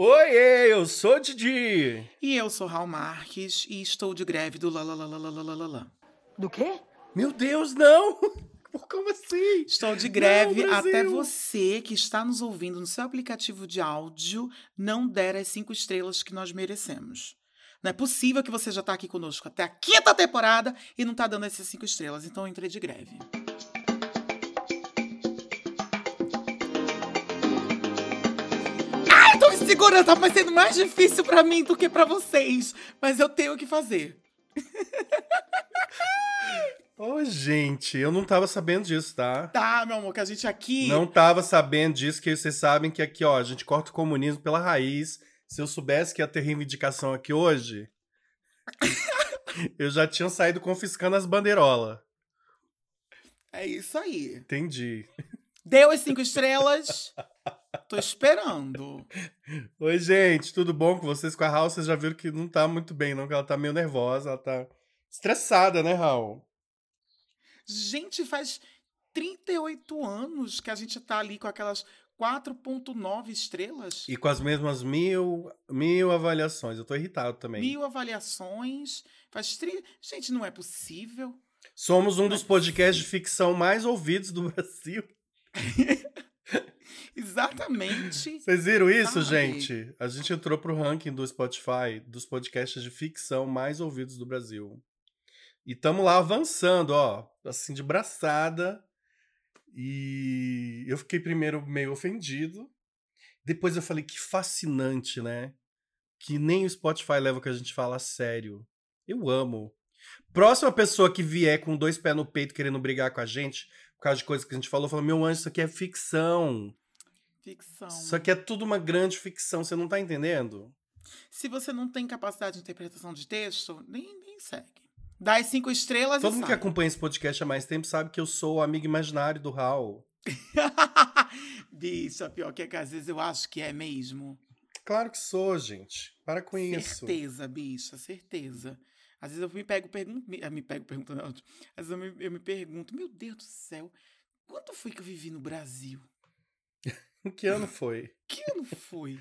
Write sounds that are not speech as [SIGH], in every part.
Oi, eu sou o Didi. E eu sou Raul Marques e estou de greve do la la la la la la la. Do quê? Meu Deus, não! [LAUGHS] Como assim? Estou de greve não, até você que está nos ouvindo no seu aplicativo de áudio não der as cinco estrelas que nós merecemos. Não é possível que você já está aqui conosco até a quinta temporada e não está dando essas cinco estrelas. Então eu entrei de greve. Me segurando, tá sendo mais difícil pra mim do que pra vocês. Mas eu tenho o que fazer. [LAUGHS] Ô, gente, eu não tava sabendo disso, tá? Tá, meu amor, que a gente aqui. Não tava sabendo disso, que vocês sabem que aqui, ó, a gente corta o comunismo pela raiz. Se eu soubesse que ia ter reivindicação aqui hoje, [LAUGHS] eu já tinha saído confiscando as bandeirolas. É isso aí. Entendi. Deu as cinco estrelas. Tô esperando. Oi, gente, tudo bom com vocês? Com a Raul, vocês já viram que não tá muito bem, não, que ela tá meio nervosa, ela tá estressada, né, Raul? Gente, faz 38 anos que a gente tá ali com aquelas 4.9 estrelas. E com as mesmas mil, mil avaliações. Eu tô irritado também. Mil avaliações. Faz 30... Gente, não é possível. Somos um Não dos é podcasts de ficção mais ouvidos do [LAUGHS] Brasil. [LAUGHS] Exatamente. Vocês viram isso, Sabe? gente? A gente entrou pro ranking do Spotify dos podcasts de ficção mais ouvidos do Brasil. E tamo lá avançando, ó, assim, de braçada. E eu fiquei primeiro meio ofendido. Depois eu falei que fascinante, né? Que nem o Spotify leva o que a gente fala a sério. Eu amo. Próxima pessoa que vier com dois pés no peito querendo brigar com a gente, por causa de coisas que a gente falou, fala: Meu anjo, isso aqui é ficção. Ficção. Isso aqui é tudo uma grande ficção, você não tá entendendo? Se você não tem capacidade de interpretação de texto, nem, nem segue. Dá as cinco estrelas Todo mundo que sai. acompanha esse podcast há mais tempo sabe que eu sou o amigo imaginário do Raul. [LAUGHS] Bicha, pior que é que às vezes eu acho que é mesmo. Claro que sou, gente. Para com isso. Certeza, bicha, certeza. Às vezes eu me pego pergunto, me, ah, me pego perguntando, às vezes eu me, eu me pergunto, meu Deus do céu, quanto foi que eu vivi no Brasil? [LAUGHS] [LAUGHS] Que ano foi? Que ano foi?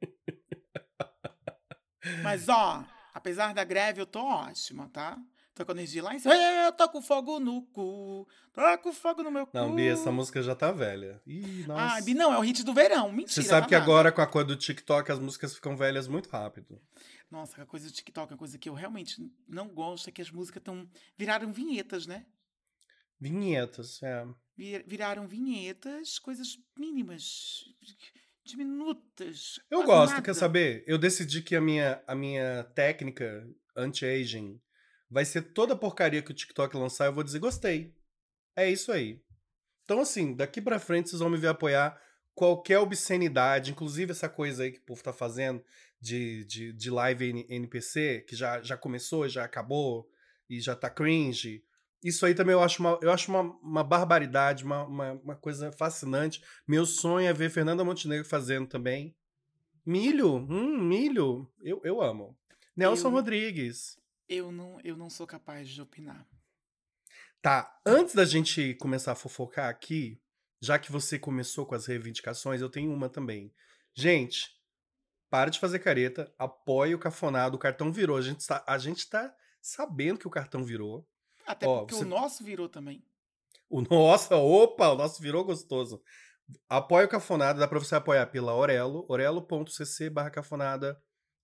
[LAUGHS] Mas ó, apesar da greve, eu tô ótima, tá? Tô com energia lá em cima. Eu tô com fogo no cu. Tô com fogo no meu cu. Não, Bia, essa música já tá velha. Ih, nossa. Ah, Bi, não, é o hit do verão. Mentira. Você sabe tá que nada. agora, com a coisa do TikTok, as músicas ficam velhas muito rápido. Nossa, a coisa do TikTok é uma coisa que eu realmente não gosto, é que as músicas tão, viraram vinhetas, né? Vinhetas, é. Vir- Viraram vinhetas, coisas mínimas, diminutas. Eu gosto, nada. quer saber? Eu decidi que a minha, a minha técnica anti-aging vai ser toda a porcaria que o TikTok lançar, eu vou dizer gostei. É isso aí. Então, assim, daqui pra frente vocês vão me ver apoiar qualquer obscenidade, inclusive essa coisa aí que o povo tá fazendo de, de, de live NPC, que já, já começou, já acabou e já tá cringe. Isso aí também eu acho uma, eu acho uma, uma barbaridade, uma, uma, uma coisa fascinante. Meu sonho é ver Fernanda Montenegro fazendo também. Milho, hum, milho, eu, eu amo. Nelson Eu- Rodrigues. Eu não, eu não sou capaz de opinar. Tá, antes da gente começar a fofocar aqui, já que você começou com as reivindicações, eu tenho uma também. Gente, para de fazer careta, apoie o cafonado, o cartão virou. A gente tá, a gente tá sabendo que o cartão virou. Até Ó, porque você- o nosso virou também. O nosso, opa, o nosso virou gostoso. Apoia o Cafonada, dá pra você apoiar pela Orelo, orelo.cc barra cafonada,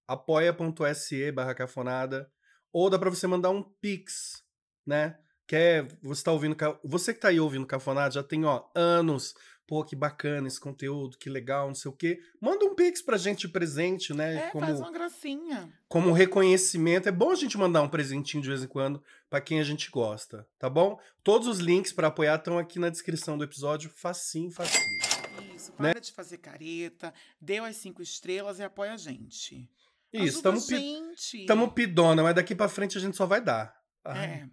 apoia.se barra cafonada, ou dá pra você mandar um pix, né? Quer, você tá ouvindo, você que tá aí ouvindo Cafonada já tem, ó, anos, pô, que bacana esse conteúdo, que legal, não sei o quê. Manda um pix pra gente de presente, né? É, como, faz uma gracinha. como reconhecimento. É bom a gente mandar um presentinho de vez em quando pra quem a gente gosta, tá bom? Todos os links pra apoiar estão aqui na descrição do episódio, facinho, facinho. Isso, Né? para de fazer careta, deu as cinco estrelas e apoia a gente. Isso, a pi pidona, mas daqui pra frente a gente só vai dar. Ai, É.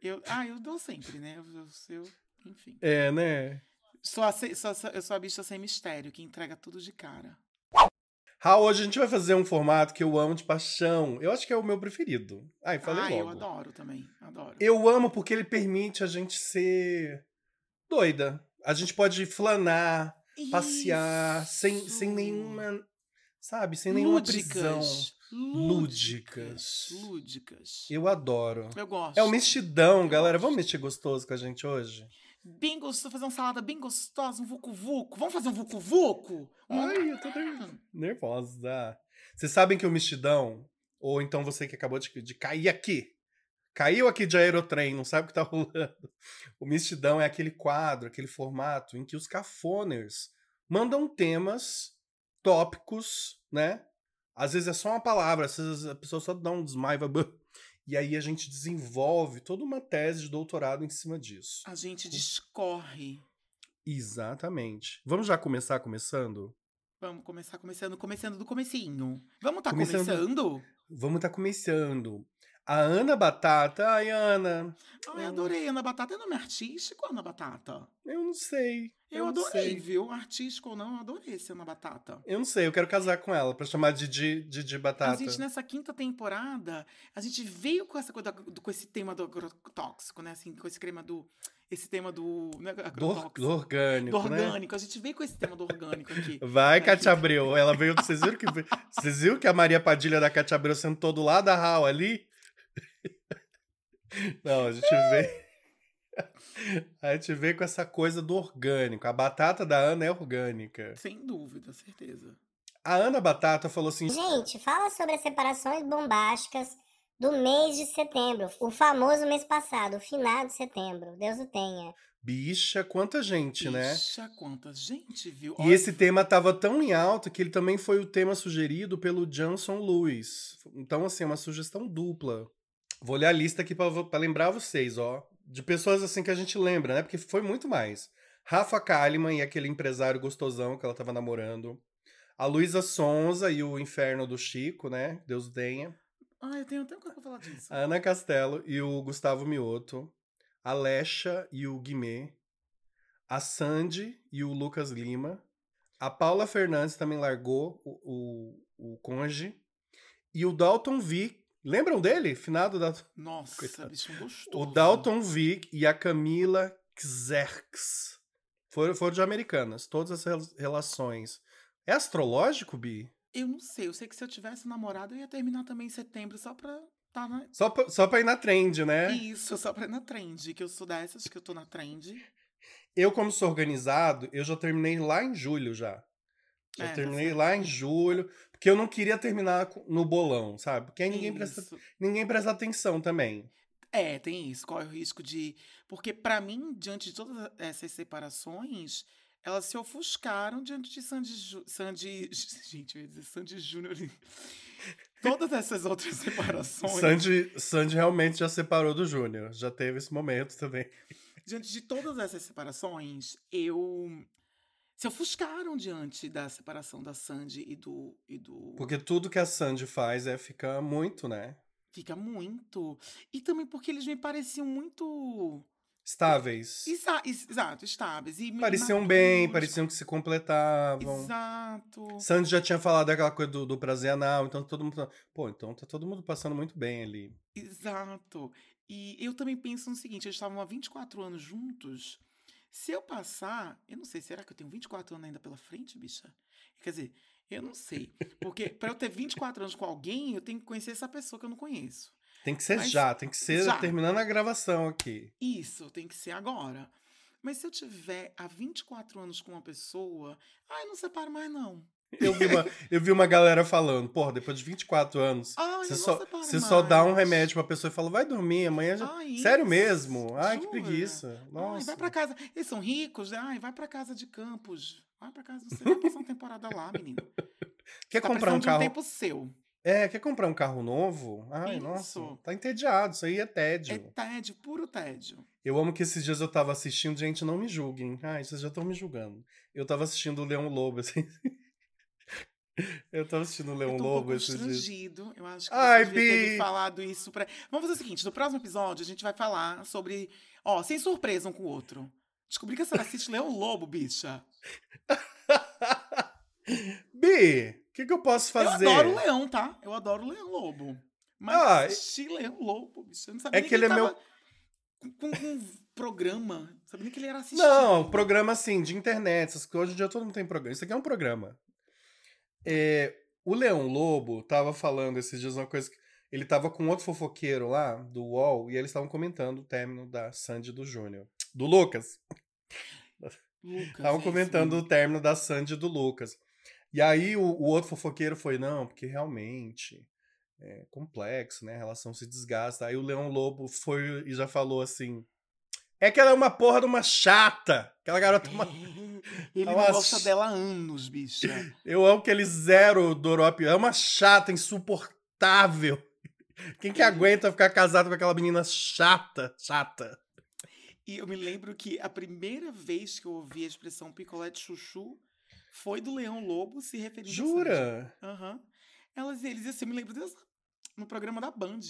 Eu, ah, eu dou sempre, né? Eu, eu, eu- enfim. é, né? Sou a, sou, sou- eu sou a bicha sem mistério, que entrega tudo de cara. Raul, hoje a gente vai fazer um formato que eu amo de paixão. Eu acho que é o meu preferido. Ai, falei ah, logo. eu adoro também. Adoro. Eu amo porque ele permite a gente ser doida. A gente pode flanar, passear, sem, sem Isso. nenhuma sabe, sem nenhuma prisão. Lúdicas. Lúdicas. Lúdicas. Eu adoro. Eu gosto. É o mexidão, galera. Vamos mexer gostoso com a gente hoje? Bem gostoso, fazer uma salada bem gostosa, um vucu-vucu. Vamos fazer um vucu-vucu? Um- Ai, eu tô ner- nervosa. Vocês sabem que o mexidão, ou então você que acabou de, de cair aqui, caiu aqui de aerotrem, não sabe o que tá [LAUGHS] rolando. O mexidão é aquele quadro, aquele formato em que os cafoners mandam temas, tópicos, né? Às vezes é só uma palavra, às vezes a pessoa só dá um desmaio. [LAUGHS] e aí a gente desenvolve toda uma tese de doutorado em cima disso. A gente discorre. Exatamente. Vamos já começar começando? Vamos começar começando, começando do comecinho. Vamos tá Começando- começando? Vamos estar começando. A Ana Batata. Ai, Ana. Ai, adorei. Ana Batata é nome artístico, Ana Batata? Eu não sei. Eu, não adorei, sei. viu? Artístico ou não, eu adorei esse Ana Batata. Eu não sei, eu quero casar com ela pra chamar de Didi, Batata. A gente, nessa quinta temporada, a gente veio com essa coisa, do- com esse tema do agrotóxico, né? Assim, com esse crema do. Esse tema do. né, do, do orgânico, Do né? orgânico. A gente veio com esse tema do orgânico aqui. [LAUGHS] Vai, Aqui. Cátia Abreu. Ela veio. Vocês viram que, vocês viram que a Maria Padilha da Cátia Abreu sentou do lado da Raul ali? [LAUGHS] Não, a gente vê. [LAUGHS] A gente vê com essa coisa do orgânico. A batata da Ana é orgânica. Sem dúvida, certeza. A Ana Batata falou assim: Gente, fala sobre as separações bombásticas do mês de setembro, o famoso mês passado, o finado de setembro. Deus o tenha. bicha, quanta gente, né? Bicha, quanta gente, viu? E Olha, esse tema tava tão em alta que ele também foi o tema sugerido pelo Johnson Lewis. Então, assim, é uma sugestão dupla. Vou ler a lista aqui pra lembrar vocês, ó. De pessoas assim que a gente lembra, né? Porque foi muito mais. Rafa Kalimann e aquele empresário gostosão que ela tava namorando. A Luísa Sonza e o Inferno do Chico, né? Deus tenha. Ai, eu tenho até coisa pra falar disso. A Ana Castelo e o Gustavo Mioto. A Lecha e o Guimê. A Sandy e o Lucas Lima. A Paula Fernandes também largou o, o, o conge. E o Dalton Vick. Lembram dele? Finado Dalton. [LAUGHS] Nossa, Coitado. bicho gostoso. O Dalton Vick e a Camila Xerx. Foram, foram de americanas. Todas as rel- relações. É astrológico, Bi? Eu não sei, eu sei que se eu tivesse namorado, eu ia terminar também em setembro, só pra tá na... Só pra, só pra ir na trend, né? Isso, só pra ir na trend, que eu sou dessas, que eu tô na trend. Eu, como sou organizado, eu já terminei lá em julho já. Já É, terminei lá em julho, porque eu não queria terminar no bolão, sabe? Porque aí ninguém presta, ninguém presta atenção também. É, tem isso, corre o risco de... Porque pra mim, diante de todas essas separações, elas se ofuscaram diante de Sandy... Ju... Sandy... [LAUGHS] Gente, eu ia dizer Sandy Júnior. Todas essas outras separações. Sandy, Sandy realmente já separou do Júnior. Já teve esse momento também. diante de todas essas separações, eu se ofuscaram diante da separação da Sandy e do e do Porque tudo que a Sandy faz é ficar muito, né? fica muito e também porque eles me pareciam muito Estáveis. exa exato estáveis e Pareciam bem, pareciam que se completavam. exato Sandy já tinha falado daquela coisa do, do prazer anal, então todo mundo. Pô, então tá todo mundo passando muito bem ali. exato e eu também penso no seguinte eles estavam há 24 anos juntos se eu passar eu não sei será que eu tenho 24 anos ainda pela frente bicha quer dizer eu não sei porque para eu ter 24 anos com alguém eu tenho que conhecer essa pessoa que eu não conheço Tem que ser Mas já, tem que ser já. terminando a gravação aqui. Isso, tem que ser agora. Mas se eu tiver há 24 anos com uma pessoa, ai, não separo mais, não. Eu vi uma, eu vi uma galera falando, porra, depois de 24 anos, Ai, você só, você só dá um remédio pra pessoa e fala, vai dormir, amanhã já. Ai, Sério mesmo? Ai, que jura? preguiça. Ai, Nossa. vai pra casa. Eles são ricos, ai, vai pra casa de Campos. Vai pra casa, você vai passar uma temporada lá, menino. [LAUGHS] Quer tá comprar um de carro? um tempo seu. É, quer comprar um carro novo? Ai, Isso. nossa. Tá entediado, isso aí é tédio. É tédio, puro tédio. Eu amo que esses dias eu tava assistindo, gente, não me julguem. Ai, vocês já estão me julgando. Eu tava assistindo o Leão Lobo, [LAUGHS] assim. Eu tava assistindo o Leão eu tô um Lobo pouco esses dias. Eu acho que Ai, você ter falado isso pra... Vamos fazer o seguinte, no próximo episódio a gente vai falar sobre... Ó, sem surpresa um com o outro. Descobri que você assiste Leão Lobo, bicha. [LAUGHS] Bi, o que, que eu posso fazer? Eu adoro o leão, tá? Eu adoro o leão lobo. Mas Ah, assisti leão lobo, bicho. Eu não sabia É nem que ele é tava meu- Com, um programa. Não sabia nem que ele era assistido. Não, programa assim, de internet. essas coisas. Hoje em dia todo mundo tem programa. Isso aqui é um programa. É, O Leão Lobo tava falando esses dias uma coisa que. Ele tava com outro fofoqueiro lá, do UOL, e eles estavam comentando o término da Sandy do Júnior. Do Lucas. Estavam é comentando o término da Sandy do Lucas. E aí o, o outro fofoqueiro foi, não, porque realmente é complexo, né? A relação se desgasta. Aí o Leão Lobo foi e já falou assim: é que ela é uma porra de uma chata. Aquela garota. é uma- [LAUGHS] Ele Nossa. não gosta dela há anos, bicha. Eu amo aquele zero do Europe. É uma chata, insuportável. Quem que aguenta ficar casado com aquela menina chata? Chata. E eu me lembro que a primeira vez que eu ouvi a expressão picolé de chuchu foi do Leão Lobo se referindo a Sandy. Jura? Aham. Elas, eles, assim, eu me lembro dessa, no programa da Band,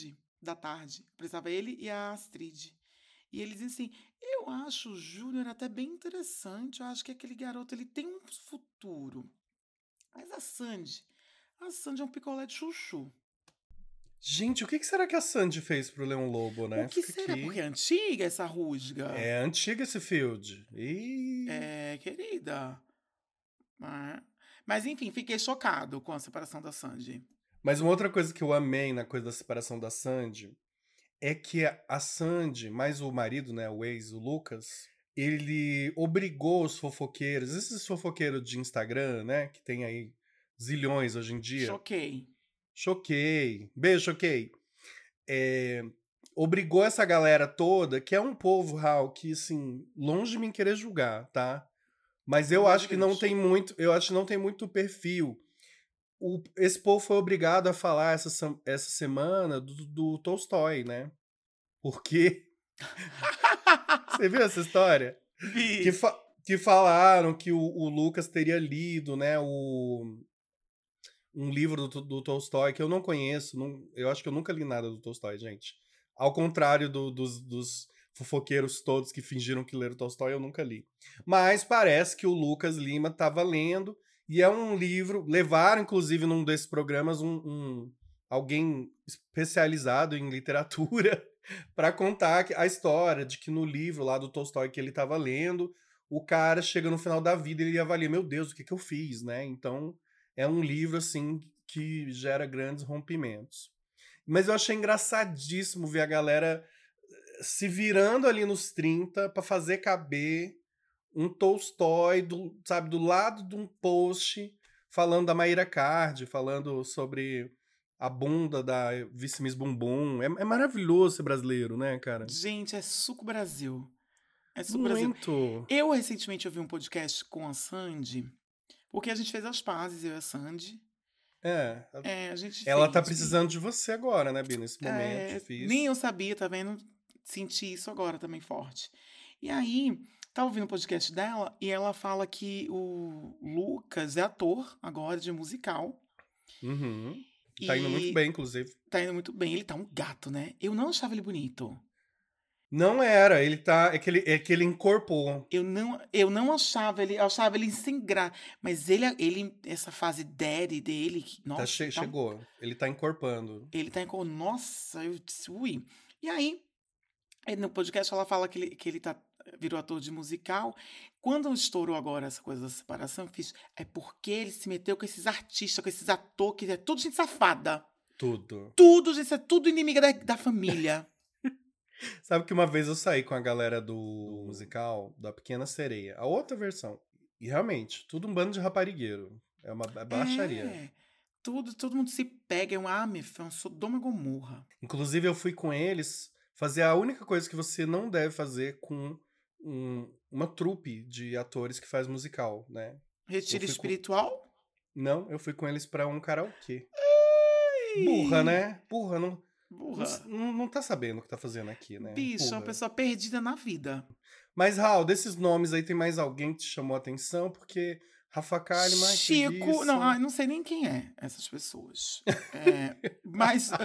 da tarde. Precisava ele e a Astrid. E eles diziam assim, eu acho o Júnior até bem interessante, eu acho que aquele garoto, ele tem um futuro. Mas a Sandy, a Sandy é um picolé de chuchu. Gente, o que será que a Sandy fez pro Leão Lobo, né? o que Fica será? aqui. Porque é antiga essa rusga. É antigo esse field. Ih. É, querida. Ah, Mas enfim, fiquei chocado com a separação da Sandy. Mas uma outra coisa que eu amei na coisa da separação da Sandy é que a- Sandy, mais o marido, né, o ex, o Lucas, ele obrigou os fofoqueiros, esses fofoqueiros de Instagram, né, que tem aí zilhões hoje em dia. Choquei. Choquei. Beijo, choquei. É, obrigou essa galera toda, que é um povo, Raul, que, assim, longe de mim querer julgar, tá? Mas eu acho que não tem muito, eu acho que não tem muito perfil. O- esse povo foi obrigado a falar essa, essa semana do, do Tolstói, né? Porque. [LAUGHS] Você viu essa história? [LAUGHS] Que, fa- que falaram que o, o Lucas teria lido, né, o, um livro do, do Tolstói que eu não conheço. não- eu acho que eu nunca li nada do Tolstói, gente. Ao contrário do- dos, dos fofoqueiros todos que fingiram que leram Tolstói, eu nunca li. Mas parece que o Lucas Lima estava lendo e é um livro. Levaram, inclusive, num desses programas, um, um- alguém especializado em literatura [LAUGHS] para contar a história de que no livro lá do Tolstói que ele estava lendo, o cara chega no final da vida e ele avalia, meu Deus, o que, que eu fiz, né? Então, é um livro, assim, que gera grandes rompimentos. Mas eu achei engraçadíssimo ver a galera eh, se virando ali nos 30 para fazer caber um Tolstói, do, sabe, do lado de um post falando da Maíra Card, falando sobre a bunda da Vice Miss Bumbum. É, é maravilhoso ser brasileiro, né, cara? Gente, é Suco Brasil. É Suco Brasil. Muito. Eu recentemente ouvi um podcast com a Sandy, porque a gente fez as pazes, eu e a Sandy. É. É, a gente Ela tá precisando de você agora, né, Bia? Nesse momento É, difícil. Nem eu sabia, tá vendo? Senti isso agora também forte. E aí, tava ouvindo o podcast dela e ela fala que o Lucas é ator agora de musical. Uhum. Tá indo muito bem, inclusive. Tá indo muito bem. Ele tá um gato, né? Eu não achava ele bonito. Não era, ele tá. É que ele, é que ele incorporou. Eu não, eu não achava ele, eu achava ele sem graça. Mas ele, ele, essa fase daddy dele, que- nossa, Tá che- tá chegou. Ele tá encorpando. Ele tá com. Nossa, eu disse, ui. E aí, aí, no podcast ela fala que ele, que ele tá, virou ator de musical. Quando estourou agora essa coisa da separação, eu fiz. É porque ele se meteu com esses artistas, com esses atores, que é tudo gente safada. Tudo. Tudo, gente, é tudo inimiga da, da família. [LAUGHS] Sabe que uma vez eu saí com a galera do musical da Pequena Sereia, a outra versão. E realmente, tudo um bando de raparigueiro. É uma é baixaria. É, tudo, todo mundo se pega, é um amif, é um Sodoma e Gomorra. Inclusive, eu fui com eles fazer a única coisa que você não deve fazer com um- uma trupe de atores que faz musical, né? Retiro fui com- espiritual? Não, eu fui com eles pra um karaokê. Burra, né? Burra, não, Burra. não, não tá sabendo o que tá fazendo aqui, né? Bicho, é uma Burra. pessoa perdida na vida. Mas, Raul, desses nomes aí, tem mais alguém que te chamou a atenção? Porque Rafa Kalimann, Chico, não, ai, não sei nem quem é essas pessoas. É, [LAUGHS] mas uh,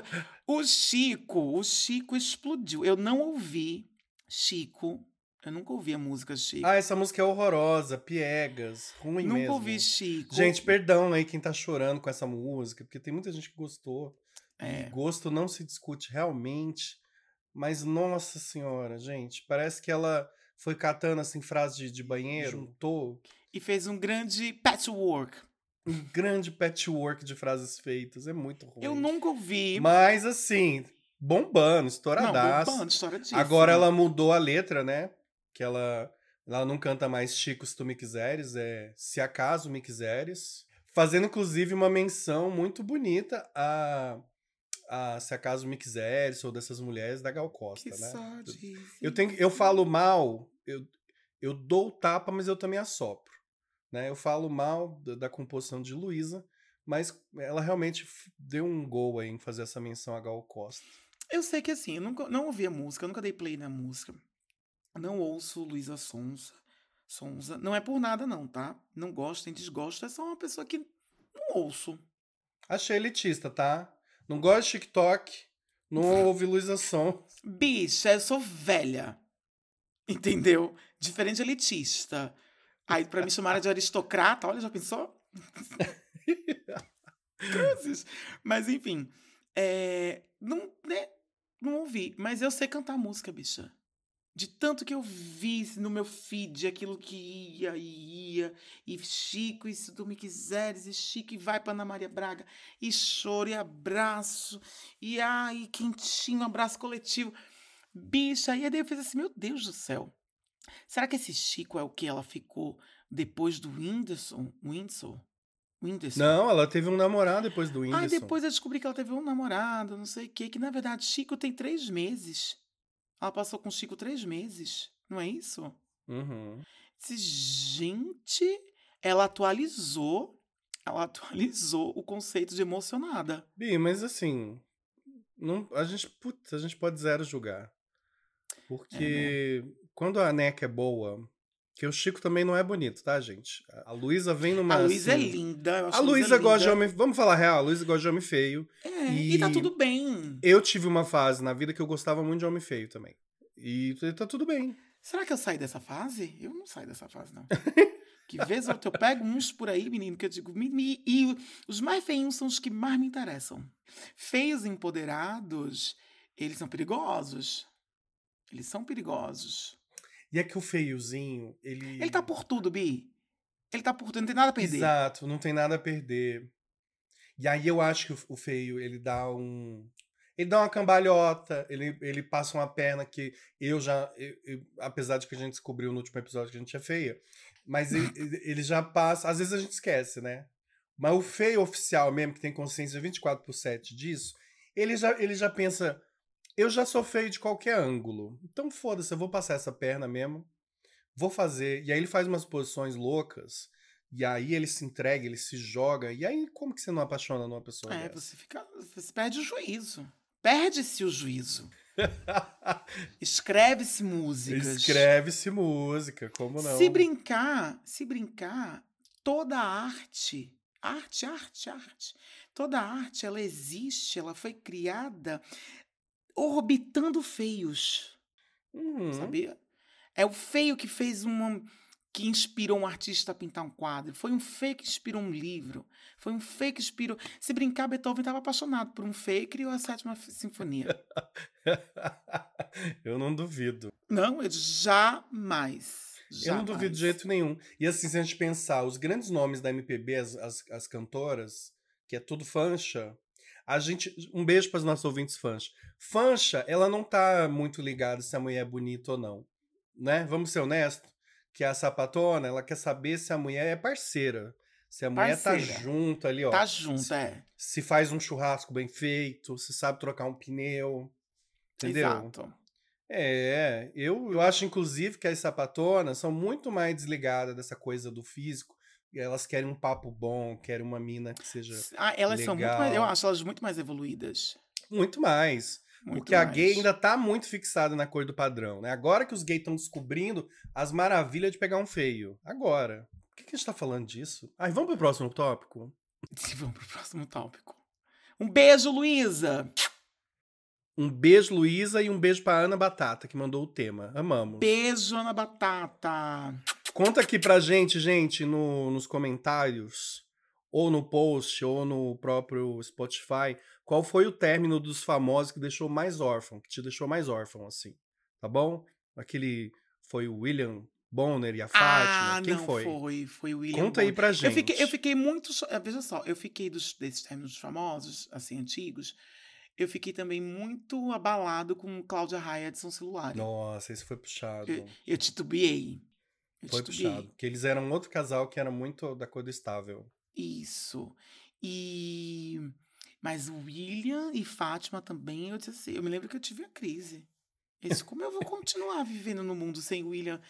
o Chico, o Chico explodiu. Eu não ouvi Chico. Eu nunca ouvi a música Chico. Ah, essa música é horrorosa, piegas, ruim nunca mesmo. ouvi Chico. Gente, perdão aí quem tá chorando com essa música, porque tem muita gente que gostou. É. Gosto não se discute realmente, mas nossa senhora, gente, parece que ela foi catando assim frases de, de banheiro, juntou. E fez um grande patchwork. um grande patchwork de frases feitas. É muito ruim. Eu nunca ouvi. Mas assim, bombando, Não, estouradaço. bombando, história disso. Agora ela mudou a letra, né? Que ela, ela não canta mais Chico se tu me quiseres, é Se acaso me quiseres. Fazendo, inclusive, uma menção muito bonita a, a Se acaso me quiseres, ou dessas mulheres da Gal Costa, Que né? diz Eu, tenho, eu falo mal, eu, eu dou o tapa, mas eu também assopro. Né? Eu falo mal da, da composição de Luísa, mas ela realmente deu um gol aí em fazer essa menção a Gal Costa. Eu sei que assim, eu nunca, não ouvi a música, eu nunca dei play na música. Não ouço Luísa Sonza. Sonza. Não é por nada, não, tá? Não gosto, nem desgosto. É só uma pessoa que não ouço. Achei elitista, tá? Não gosto de TikTok, não ouve Luísa Som. Bicha, eu sou velha. Entendeu? Diferente de elitista. Aí, pra me chamar de aristocrata, olha, já pensou? [LAUGHS] Cruzes. Mas, enfim. é, não, né, não ouvi. Mas eu sei cantar música, bicha. De tanto que eu vi no meu feed aquilo que ia e ia, e Chico, e se tu me quiseres, e Chico, e vai pra Ana Maria Braga, e choro, e abraço, e ai, quentinho, abraço coletivo. Bicha, e aí eu fiz assim, meu Deus do céu. Será que esse Chico é o que ela ficou depois do Whindersson? Whindersson? Whindersson? Não, ela teve um namorado depois do Whindersson. Aí depois eu descobri que ela teve um namorado, não sei o quê, que na verdade Chico tem três meses. Ela passou com Chico três meses, não é isso? Uhum. Disse, gente, ela atualizou, ela atualizou o conceito de emocionada. Bi, mas assim, não, a, gente, putz, a gente pode zero julgar. Porque quando a NECA é boa, que o Chico também não é bonito, tá, gente? A Luísa vem numa. a Luísa assim, é linda. eu A Luísa gosta de homem. Vamos falar real, a Luísa gosta de homem feio. É, e... tá e- tudo bem. Eu tive uma fase na vida que eu gostava muito de homem feio também. E tá tudo bem. Será que eu saí dessa fase? Eu não saio dessa fase, não. [LAUGHS] que vez ou outra eu pego uns por aí, menino, que eu digo, me- me- e os mais feinhos são os que mais me interessam. Feios empoderados, eles são perigosos. Eles são perigosos. E é que o feiozinho, ele. Ele tá por tudo, Bi. Ele tá por tudo, não tem nada a perder. Exato, não tem nada a perder. E aí eu acho que o- feio, ele dá um. Ele dá uma cambalhota, ele, ele passa uma perna que eu já. eu- eu- apesar de que a gente descobriu no último episódio que a gente é feia, mas ele, [LAUGHS] ele- ele já passa. Às vezes a gente esquece, né? Mas o feio oficial mesmo, que tem consciência 24 por 7 disso, ele já, ele já pensa. Eu já sou feio de qualquer ângulo. Então foda-se, eu vou passar essa perna mesmo. Vou fazer. E aí ele faz umas posições loucas. E aí ele se entrega, ele se joga. E aí, como que você não apaixona numa pessoa É, dessa? você fica. Você perde o juízo. Perde-se o juízo. [LAUGHS] Escreve-se músicas. Escreve-se música, como não? Se brincar, se brincar, toda arte, arte, arte, arte, toda arte, ela existe, ela foi criada orbitando feios, Uhum. sabia? É o feio que fez uma que inspirou um artista a pintar um quadro, foi um feio que inspirou um livro, foi um feio que inspirou. Se brincar, Beethoven estava apaixonado por um feio e criou a sétima sinfonia. [LAUGHS] eu não duvido. Não, eu jamais. Eu não duvido de jamais. jeito nenhum. E assim, se a gente pensar, os grandes nomes da MPB, as, as, as cantoras, que é tudo fancha, a gente. Um beijo para os nossos ouvintes fancha. Fancha, ela não tá muito ligada se a mulher é bonita ou não. Né? Vamos ser honestos? Que a sapatona, ela quer saber se a mulher é parceira. Se a mulher Parceira. tá junto ali, ó. Tá junto, é. Se faz um churrasco bem feito, se sabe trocar um pneu. Entendeu? Exato. É, eu, eu acho inclusive que as sapatonas são muito mais desligadas dessa coisa do físico. Elas querem um papo bom, querem uma mina que seja Ah, elas são muito mais. Eu legal. acho elas muito mais evoluídas. muito mais. Muito porque a mais. gay ainda tá muito fixada na cor do padrão, né? Agora que os gays estão descobrindo as maravilhas de pegar um feio. Agora. Por que, que a gente tá falando disso? Ai, vamos pro próximo tópico? [LAUGHS] Vamos pro próximo tópico. Um beijo, Luísa! Um beijo, Luísa, e um beijo pra Ana Batata, que mandou o tema. Amamos. Beijo, Ana Batata! Conta aqui pra gente, gente, no- nos comentários, ou no post, ou no próprio Spotify, qual foi o término dos famosos que deixou mais órfão, que te deixou mais órfão, assim. Tá bom? Aquele foi o William Bonner e a Fátima? ah, Quem não foi? foi. Foi o William Conta aí Bonner. pra gente. Eu fiquei, eu fiquei muito. eh, Veja só, eu fiquei dos, desses termos famosos, assim, antigos. Eu fiquei também muito abalado com Cláudia Raia Edson Celular. Nossa, esse foi puxado. Eu, eu titubeei. Foi puxado. Porque eles eram outro casal que era muito da cor do estável. Isso. E. Mas o William e Fátima também, eu disse assim, eu me lembro que eu tive a crise. Eu disse, como eu vou continuar vivendo no mundo sem William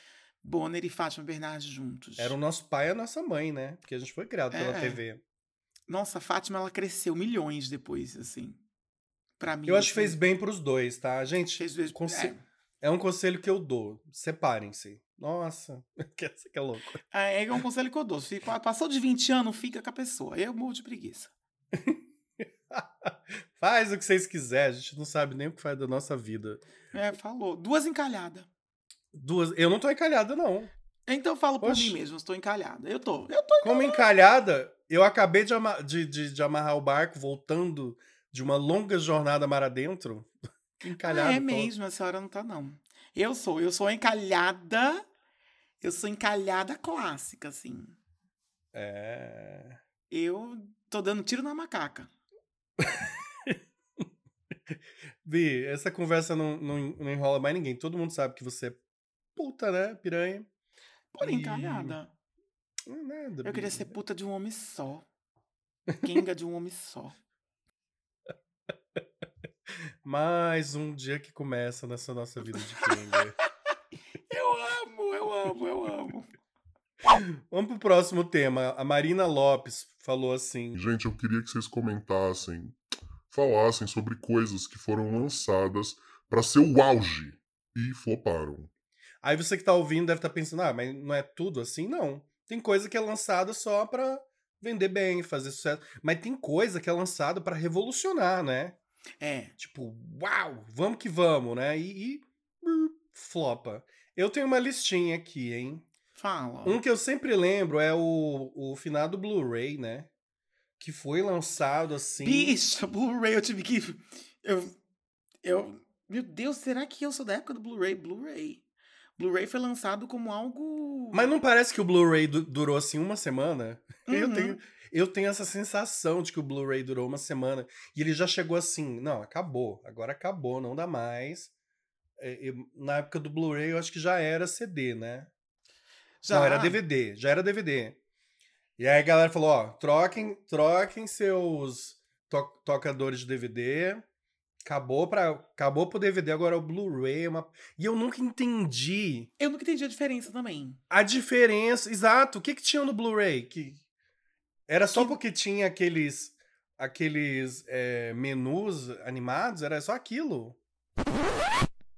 Bonner e Fátima Bernardes juntos? Era o nosso pai e a nossa mãe, né? Porque a gente foi criado pela É. TV. Nossa, a Fátima, ela cresceu milhões depois, assim. Pra mim. Eu acho que assim, fez bem pros dois, tá? Gente, Fez vezes. conse- É. é um conselho que eu dou. Separem-se. Nossa, [LAUGHS] que é louco. É, é um conselho que eu dou. Se pa- passou de 20 anos, fica com a pessoa. Eu morro de preguiça. [LAUGHS] Faz o que vocês quiserem, a gente não sabe nem o que faz da nossa vida. É, falou. Duas encalhadas. Duas. Eu não tô encalhada, não. Então eu falo por Oxi. mim mesmo, eu estou encalhada. Eu tô. Eu tô. Como encalhada, eu acabei de, ama- de, de- de amarrar o barco voltando de uma longa jornada mar adentro. Encalhado. [LAUGHS] Ah, é mesmo, a senhora não tá, não. Eu sou, eu sou encalhada. Eu sou encalhada clássica, assim. É. Eu tô dando tiro na macaca. Vi, essa conversa não, não, não enrola mais ninguém. Todo mundo sabe que você é puta, né, piranha? Porém, E- encalhada. Não é nada. Eu queria ser puta de um homem só. Kenga de um homem só. [LAUGHS] Mais um dia que começa nessa nossa vida de Kenga. Eu amo, eu amo. [LAUGHS] Vamos pro próximo tema. A Marina Lopes falou assim: Gente, eu queria que vocês comentassem, falassem sobre coisas que foram lançadas pra ser o auge e floparam. Aí você que tá ouvindo deve estar pensando, ah, mas não é tudo assim? Não. Tem coisa que é lançada só pra vender bem, fazer sucesso. Mas tem coisa que é lançada pra revolucionar, né? É. Tipo, uau, vamos que vamos, né? E, e flopa. Eu tenho uma listinha aqui, hein? Fala. Um que eu sempre lembro é o, o finado Blu-ray, né? Que foi lançado assim. Bicha, [LAUGHS] Blu-ray, eu tive que. Eu. Eu. Meu Deus, será que eu sou da época do Blu-ray? Blu-ray. Blu-ray foi lançado como algo. Mas não parece que o Blu-ray du- durou assim uma semana? [LAUGHS] Eu, Uhum. tenho, eu tenho essa sensação de que o Blu-ray durou uma semana. E ele já chegou assim: não, acabou. Agora acabou, não dá mais. É, na época do Blu-ray, eu acho que já era CD, né? Não, era DVD, já era DVD. E aí a galera falou, ó, troquem, troquem seus to- tocadores de DVD. Acabou para acabou pro DVD, agora o Blu-ray é uma E eu nunca entendi Eu nunca entendi a diferença também. a diferença, exato, o que que tinha no Blu-ray? Que era só Que- porque tinha aqueles aqueles é, menus animados, era só aquilo.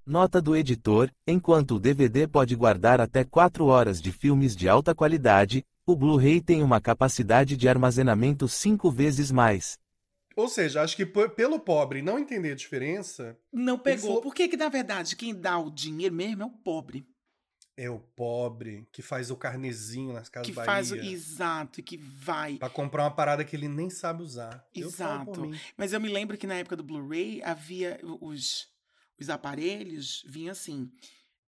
Nota do editor: enquanto o DVD pode guardar até 4 horas de filmes de alta qualidade, o Blu-ray tem uma capacidade de armazenamento 5 vezes mais. Ou seja, acho que pelo pobre não entender a diferença, Não pegou. falou- Por que, que, na verdade, quem dá o dinheiro mesmo é o pobre? é o pobre que faz o carnezinho nas casas que Bahia. faz o. Exato, e que vai. Pra comprar uma parada que ele nem sabe usar. Eu Exato. mim. Mas eu me lembro que na época do Blu-ray havia os, os aparelhos, vinha assim.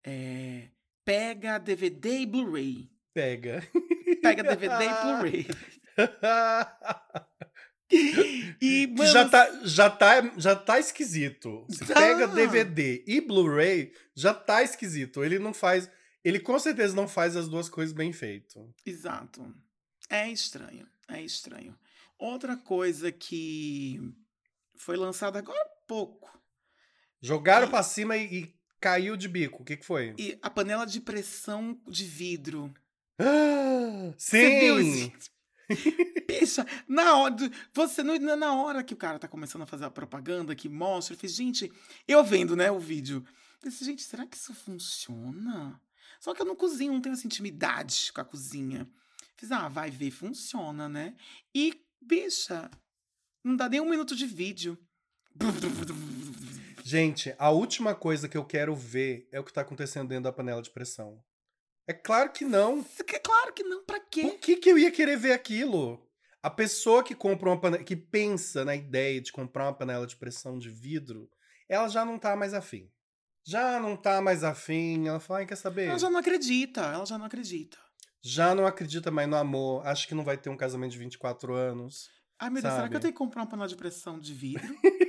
é, pega DVD e Blu-ray. Pega. Pega DVD e Blu-ray. [LAUGHS] E, mano, já tá, já, tá, já tá esquisito. Se Tá. pega DVD e Blu-ray, já tá esquisito. Ele não faz. Ele com certeza não faz as duas coisas bem feito. Exato. É estranho. É estranho. Outra coisa que foi lançada agora há pouco. Jogaram E- pra cima e, e caiu de bico. O que, que foi? E a panela de pressão de vidro. Ah, [GASPS] Sim! isso? Bicha, [LAUGHS] na hora, você na hora que o cara tá começando a fazer a propaganda que mostra, eu fiz, gente, eu vendo, né, o vídeo. Eu disse, gente, será que isso funciona? Só que eu não cozinho, não tenho essa intimidade com a cozinha. Fiz, ah, vai ver, funciona, né? E, bicha, não dá nem um minuto de vídeo. Gente, a última coisa que eu quero ver é o que tá acontecendo dentro da panela de pressão. É claro que não. Claro que não, pra Por quê? que, que eu ia querer ver aquilo? A pessoa que compra uma panela, que pensa na ideia de comprar uma panela de pressão de vidro, ela já não tá mais afim. Já não tá mais afim. Ela fala, ai, quer saber? Ela já não acredita, ela já não acredita. Já não acredita mais no amor. Acho que não vai ter um casamento de 24 anos. Ai, meu Deus, será que eu tenho que comprar uma panela de pressão de vidro? [LAUGHS]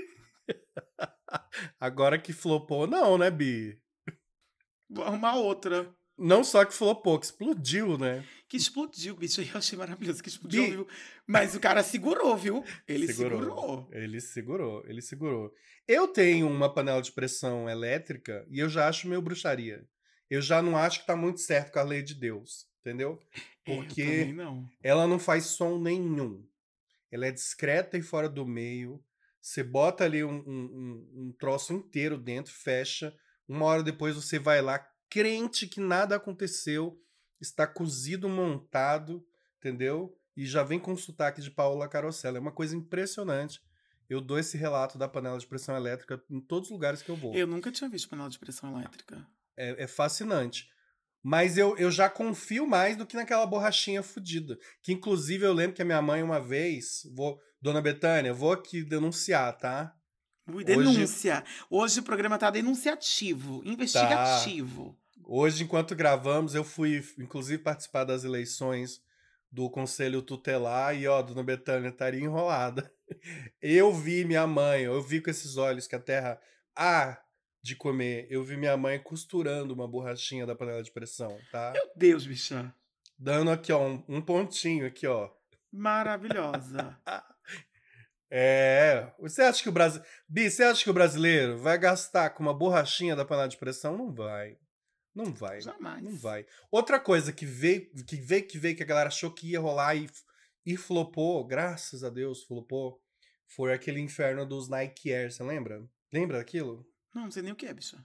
Agora que flopou, não, né, Bi? Vou arrumar outra. Não só que flopou, que explodiu, né? Que explodiu, bicho. Eu achei maravilhoso que explodiu, Bi- viu? Mas o cara segurou, viu? Ele segurou. Segurou. Ele segurou, ele segurou. Eu tenho uma panela de pressão elétrica e eu já acho meio bruxaria. Eu já não acho que tá muito certo com a lei de Deus, entendeu? É, Porque não. ela não faz som nenhum. Ela é discreta e fora do meio. Você bota ali um, um, um- troço inteiro dentro, fecha. Uma hora depois você vai lá, crente que nada aconteceu, está cozido, montado, entendeu? E já vem com sotaque de Paola Carosella. É uma coisa impressionante. Eu dou esse relato da panela de pressão elétrica em todos os lugares que eu vou. Eu nunca tinha visto panela de pressão elétrica. É, é fascinante. Mas eu, eu já confio mais do que naquela borrachinha fodida. Que inclusive eu lembro que a minha mãe uma vez, vou, Dona Betânia, vou aqui denunciar, tá? Ui, Hoje- denúncia. Hoje o programa tá denunciativo, investigativo. Hoje, enquanto gravamos, eu fui, inclusive, participar das eleições do Conselho Tutelar e, ó, Dona Betânia estaria enrolada. [LAUGHS] Eu vi minha mãe, eu vi com esses olhos que a terra há de comer. Eu vi minha mãe costurando uma borrachinha da panela de pressão, tá? Meu Deus, bicha. Dando aqui, ó, um, um pontinho aqui, ó. Maravilhosa. [LAUGHS] É, você acha que o Brasil. Bi, você acha que o brasileiro vai gastar com uma borrachinha da panela de pressão? Não vai. Não vai. Jamais. Não vai. Outra coisa que veio, que veio, que veio, que a galera achou que ia rolar e, e flopou, graças a Deus, flopou, foi aquele inferno dos Nike Air, você lembra? Lembra daquilo? Não, não sei nem o que é, bicha.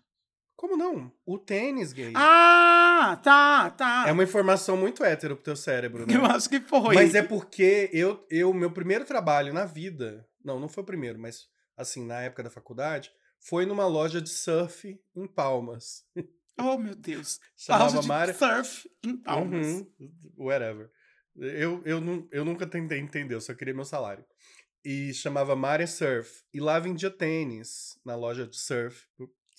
Como não? O tênis gay. Ah, tá, tá. É uma informação muito hétero pro teu cérebro, né? Eu acho que foi. Mas é porque eu, eu, meu primeiro trabalho na vida, não, não foi o primeiro, mas assim, na época da faculdade, foi numa loja de surf em Palmas. [LAUGHS] Oh, meu Deus. Chamava Loja de Mara. surf em Palmas. Uhum, whatever. Eu, eu, nu- eu nunca tentei entender, eu só queria meu salário. E chamava Mare Surf. E lá vendia tênis na loja de surf.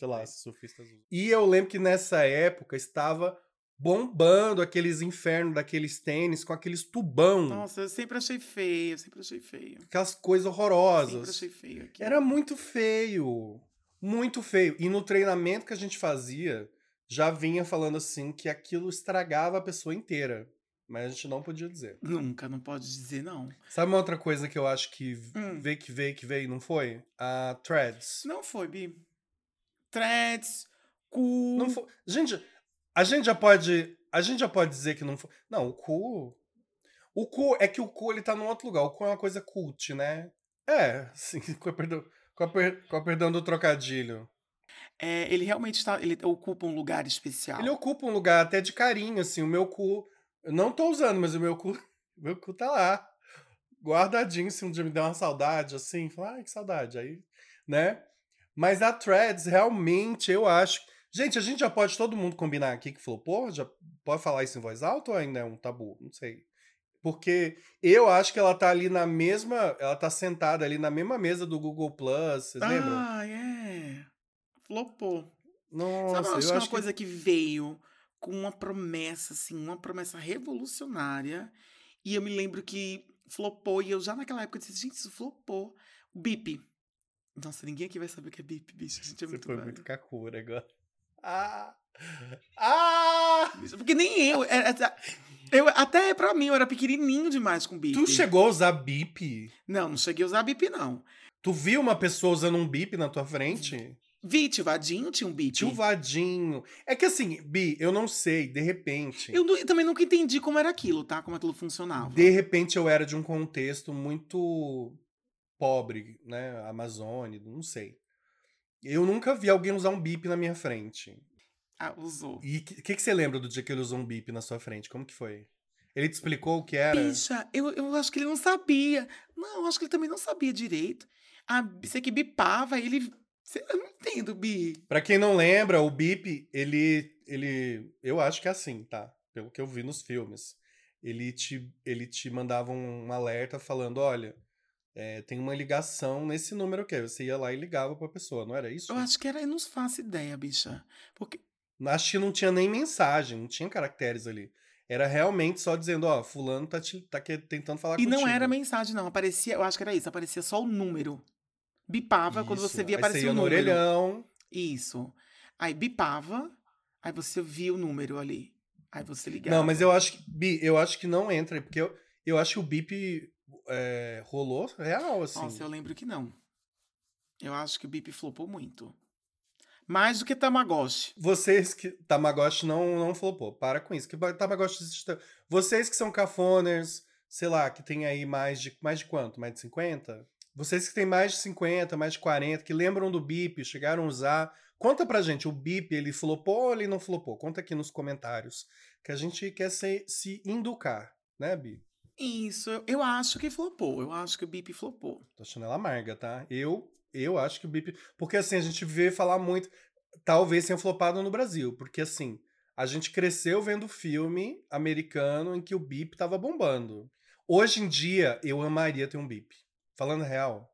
Sei lá, esses surfistas usam. E eu lembro que nessa época estava bombando aqueles infernos daqueles tênis com aqueles tubão. Nossa, eu sempre achei feio, eu sempre achei feio. Aquelas coisas Sempre horrorosas. achei feio aqui. Era muito feio. Muito feio. E no treinamento que a gente fazia, já vinha falando assim que aquilo estragava a pessoa inteira. Mas a gente não podia dizer. Nunca, não pode dizer não. Sabe uma outra coisa que eu acho que Hum. veio, que veio, que veio e não foi? A Threads. Não foi, Bi. Threads, cu. Não foi. Gente, a gente já pode. A gente já pode dizer que não foi. Não, o cu. O cu é que o cu ele tá num outro lugar. O cu é uma coisa cult, né? É, [LAUGHS] sim, com a perdão, com a per- com perdão do trocadilho. É, ele realmente está, ele ocupa um lugar especial. Ele ocupa um lugar até de carinho, assim. O meu cu. Eu não tô usando, mas o meu cu. [LAUGHS] Meu cu tá lá. Guardadinho, se um dia me der uma saudade, assim. Falar, ai, que saudade. Aí, né? Mas a Threads, realmente, eu acho. Gente, a gente já pode todo mundo combinar aqui que flopou? Já pode falar isso em voz alta ou ainda é um tabu? Não sei. Porque eu acho que ela tá ali na mesma. Ela tá sentada ali na mesma mesa do Google Plus. Vocês lembram? Ah, é. Flopou. Nossa, Sabe, eu acho eu que é uma acho que coisa que veio com uma promessa, assim, uma promessa revolucionária. E eu me lembro que flopou, e eu já naquela época disse, gente, isso flopou. Bip. Nossa, ninguém aqui vai saber o que é bip, bicho. A gente é Você muito foi velho. muito cacura agora. Ah! Ah! Porque nem eu. era- era- eu até pra mim, eu era pequenininho demais com bip. Tu chegou a usar bip? Não, não cheguei a usar bip, não. Tu viu uma pessoa usando um bip na tua frente? Vi, tio Vadinho tinha um bip. Tio Vadinho. É que assim, Bi, eu não sei, de repente. Eu, eu também nunca entendi como era aquilo, tá? Como aquilo funcionava. De repente eu era de um contexto muito pobre, né? Amazônia, não sei. Eu nunca vi alguém usar um bip na minha frente. Ah, usou. E o que, que, que você lembra do dia que ele usou um bip na sua frente? Como que foi? Ele te explicou o que era? Bicha, eu, eu acho que ele não sabia. Não, eu acho que ele também não sabia direito. Ah, você que bipava, ele. Eu não entendo, Bi. Pra quem não lembra, o bip, ele, ele, eu acho que é assim, tá? Pelo que eu vi nos filmes. Ele te, ele te mandava um alerta falando, olha, é, tem uma ligação nesse número que você ia lá e ligava pra pessoa, não era isso? Eu acho que era, eu não faço ideia, bicha. Porque Acho que não tinha nem mensagem, não tinha caracteres ali. Era realmente só dizendo, ó, fulano tá, te, tá que- tentando falar E contigo. não era mensagem, não. Aparecia, eu acho que era isso, aparecia só o número. Bipava quando você Isso. via Aí você aparecer ia o no número. orelhão. Isso. Aí bipava, aí você via o número ali. Aí você ligava. Não, mas eu acho que, Bi, eu acho que não entra, aí, porque eu, eu acho que o bip é, rolou real, assim. Nossa, eu lembro que não. Eu acho que o bip flopou muito. Mais do que Tamagotchi. Vocês que. Tamagotchi não, não flopou. Para com isso. Que Tamagotchi existe. Vocês que são cafoners, sei lá, que tem aí mais de. Mais de quanto? Mais de 50? Vocês que têm mais de 50, mais de 40, que lembram do bip, chegaram a usar. Conta pra gente, o bip, ele flopou ou ele não flopou? Conta aqui nos comentários. Que a gente quer se, se inducar, né, Bi? Isso, eu- eu acho que flopou. Eu acho que o bip flopou. Tô achando ela amarga, tá? Eu, eu acho que o bip. Porque assim, a gente vê falar muito. Talvez tenha flopado no Brasil. Porque assim, a gente cresceu vendo filme americano em que o bip tava bombando. Hoje em dia, eu amaria ter um bip. Falando real,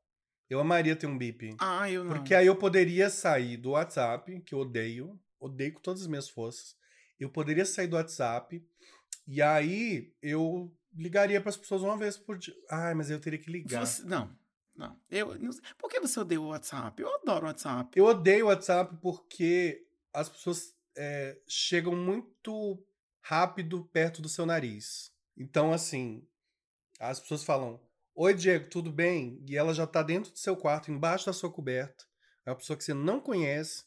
eu amaria ter um bip. Ah, eu não. Porque aí eu poderia sair do WhatsApp, que eu odeio, odeio com todas as minhas forças. Eu poderia sair do WhatsApp e aí eu ligaria para as pessoas uma vez por dia. Ai, mas eu teria que ligar. Você- não, não. Eu, não- Por que você odeia o WhatsApp? Eu adoro o WhatsApp. Eu odeio o WhatsApp porque as pessoas é, chegam muito rápido perto do seu nariz. Então, assim, as pessoas falam: Oi, Diego, tudo bem? E ela já tá dentro do seu quarto, embaixo da sua coberta. É uma pessoa que você não conhece.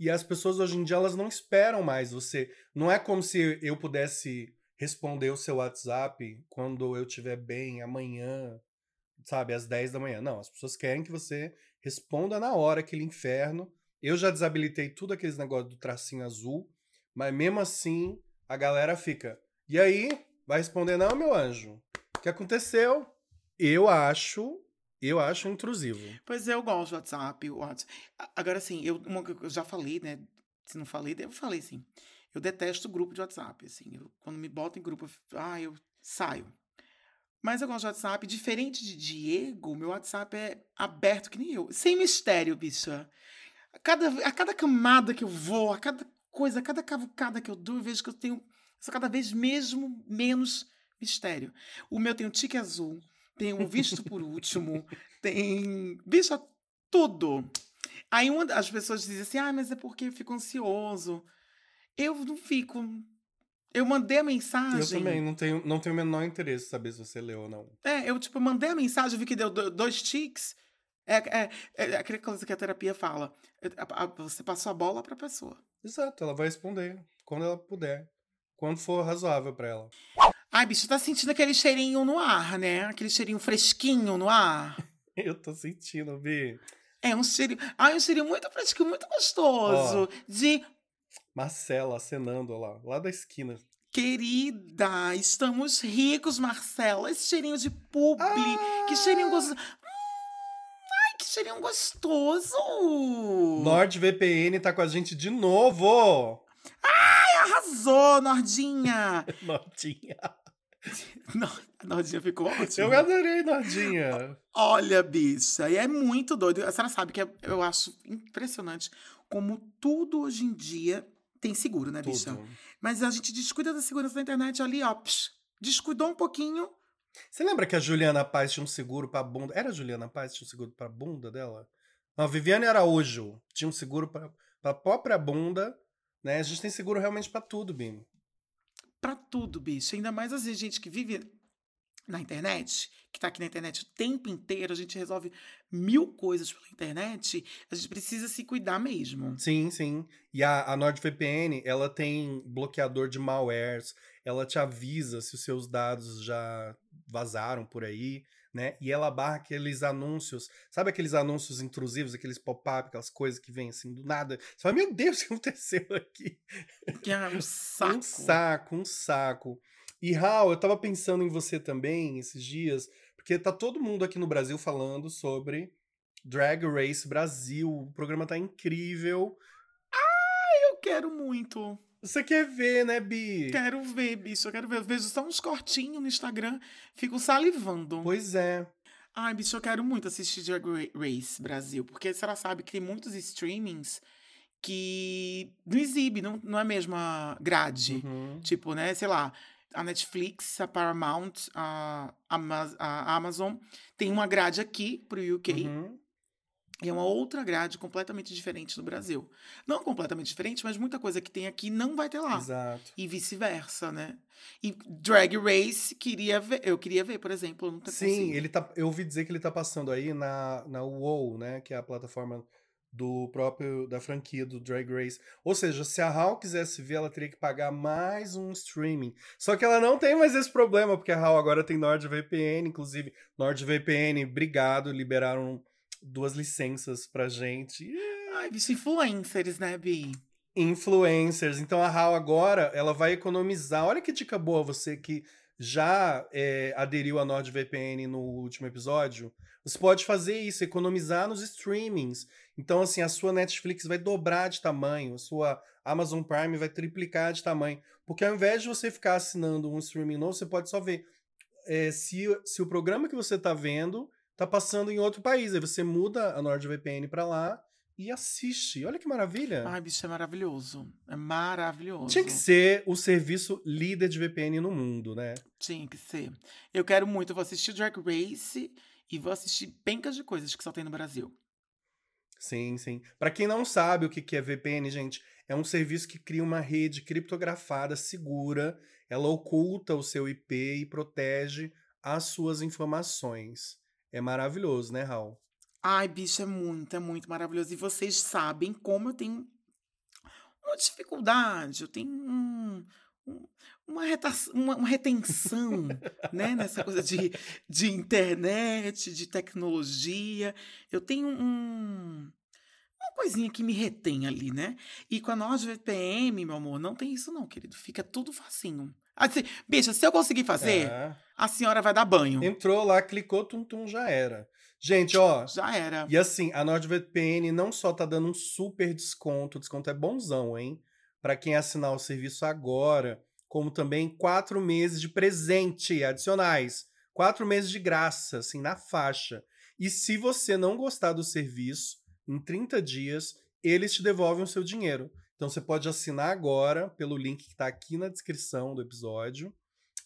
E as pessoas hoje em dia elas não esperam mais você. Não é como se eu pudesse responder o seu WhatsApp quando eu estiver bem amanhã, sabe, às 10 da manhã. Não, as pessoas querem que você responda na hora aquele inferno. Eu já desabilitei tudo aqueles negócios do tracinho azul, mas mesmo assim a galera fica. E aí? Vai responder, não, meu anjo. O que aconteceu? Eu acho. Eu acho intrusivo. Pois é, eu gosto do WhatsApp. o WhatsApp. Agora, assim, eu, eu já falei, né? Se não falei, eu falei assim. Eu detesto grupo de WhatsApp. Assim, eu- quando me botam em grupo, eu, ah, eu saio. Mas eu gosto de WhatsApp. Diferente de Diego, meu WhatsApp é aberto que nem eu. Sem mistério, bicha. A cada, a cada camada que eu vou, a cada coisa, a cada cavucada que eu dou, eu vejo que eu tenho sou cada vez mesmo menos mistério. O meu tem um tique azul, tem um visto por último, [LAUGHS] tem. Bicha, tudo. Aí uma das pessoas dizem assim: ah, mas é porque eu fico ansioso. Eu não fico. Eu mandei a mensagem. Eu também não tenho, não tenho o menor interesse em saber se você leu ou não. É, eu, tipo, mandei a mensagem, eu vi que deu do- dois tiques. É, é, é aquela coisa que a terapia fala. É, a- a- Você passou a bola pra pessoa. Exato, ela vai responder quando ela puder. Quando for razoável pra ela. Ai, bicho, tá sentindo aquele cheirinho no ar, né? Aquele cheirinho fresquinho no ar. [LAUGHS] Eu tô sentindo, Bi. É um cheirinho. Ai, um cheirinho muito fresquinho, muito gostoso. De Marcela acenando lá, lá da esquina. querida, estamos ricos, Marcela. Esse cheirinho de publi. Que cheirinho gostoso. Hum, ai, que cheirinho gostoso. NordVPN tá com a gente de novo! Arrasou, Nordinha. [LAUGHS] Nordinha. [LAUGHS] A Nordinha ficou ótima. Eu adorei, Nordinha. Olha, bicha, e é muito doido. A senhora sabe que é- eu acho impressionante como tudo hoje em dia tem seguro, né, bicha? Tudo. Mas a gente descuida da segurança da internet ali, ó. psh, descuidou um pouquinho. Você lembra que a Juliana Paz tinha um seguro pra bunda? Era a Juliana Paz que tinha um seguro pra bunda dela? Não, a Viviane Araújo tinha um seguro pra, pra própria bunda, né? A gente tem seguro realmente pra tudo, Bim. Pra tudo, bicho. Ainda mais vezes gente que vive na internet, que tá aqui na internet o tempo inteiro, a gente resolve mil coisas pela internet, a gente precisa se cuidar mesmo. Sim, sim. E a, a NordVPN, ela tem bloqueador de malwares, ela te avisa se os seus dados já vazaram por aí, né? E ela barra aqueles anúncios, sabe aqueles anúncios intrusivos, aqueles pop-up, aquelas coisas que vêm assim do nada? Você fala, meu Deus, o que aconteceu aqui? Que é um [LAUGHS] saco. Um saco, um saco. E Raul, eu tava pensando em você também esses dias, porque tá todo mundo aqui no Brasil falando sobre Drag Race Brasil. O programa tá incrível. Eu quero muito. Você quer ver, né, Bi? Quero ver, bicho. Eu quero ver. Eu vejo só uns cortinhos no Instagram, fico salivando. Pois é. Ai, bicho, eu quero muito assistir Drag Ra- Race Brasil, porque a senhora sabe que tem muitos streamings que não exibe, não, não é a mesma grade. Uhum. Tipo, né, sei lá, a Netflix, a Paramount, a, Ama- a Amazon tem uma grade aqui pro UK Uhum. e é uma outra grade completamente diferente do Brasil. Não completamente diferente, mas muita coisa que tem aqui não vai ter lá. Exato. E vice-versa, né? E Drag Race, queria ver, eu queria ver, por exemplo, Sim, consigo. ele tá. Eu ouvi dizer que ele tá passando aí na, na WoW, né? Que é a plataforma do próprio da franquia do Drag Race. Ou seja, se a Hal quisesse ver, ela teria que pagar mais um streaming. Só que ela não tem mais esse problema, porque a Hal agora tem NordVPN, inclusive NordVPN, obrigado, liberaram duas licenças pra gente. Ai, bicho, influencers, né, Bi? influencers. Então a Hal agora ela vai economizar. Olha que dica boa você que já é, aderiu a NordVPN no último episódio. Você pode fazer isso, economizar nos streamings. Então, assim, a sua Netflix vai dobrar de tamanho, a sua Amazon Prime vai triplicar de tamanho. Porque ao invés de você ficar assinando um streaming novo, você pode só ver é, se, se o programa que você está vendo tá passando em outro país. Aí você muda a NordVPN para lá e assiste. Olha que maravilha. Ai, bicho, é maravilhoso. É maravilhoso. Tinha que ser o serviço líder de VPN no mundo, né? Tinha que ser. Eu quero muito, eu vou assistir Drag Race e vou assistir pencas de coisas que só tem no Brasil. Sim, sim. Pra quem não sabe o que que é VPN, gente, é um serviço que cria uma rede criptografada segura. Ela oculta o seu IP e protege as suas informações. É maravilhoso, né, Raul? Ai, bicho, é muito, é muito maravilhoso. E vocês sabem como eu tenho uma dificuldade, eu tenho um- um- uma, reta- uma- uma retenção, [LAUGHS] né? Nessa coisa de, de internet, de tecnologia. Eu tenho um, uma coisinha que me retém ali, né? E com a NordVPN, meu amor, não tem isso não, querido. Fica tudo facinho. Assim, bicha, se eu conseguir fazer, É. a senhora vai dar banho. Entrou lá, clicou, tum, tum, já era. Gente, ó, Já era. E assim, a NordVPN não só tá dando um super desconto, o desconto é bonzão, hein? Pra quem assinar o serviço agora, como também quatro meses de presente adicionais. Quatro meses de graça, assim, na faixa. E se você não gostar do serviço, em 30 dias, eles te devolvem o seu dinheiro. Então você pode assinar agora pelo link que tá aqui na descrição do episódio.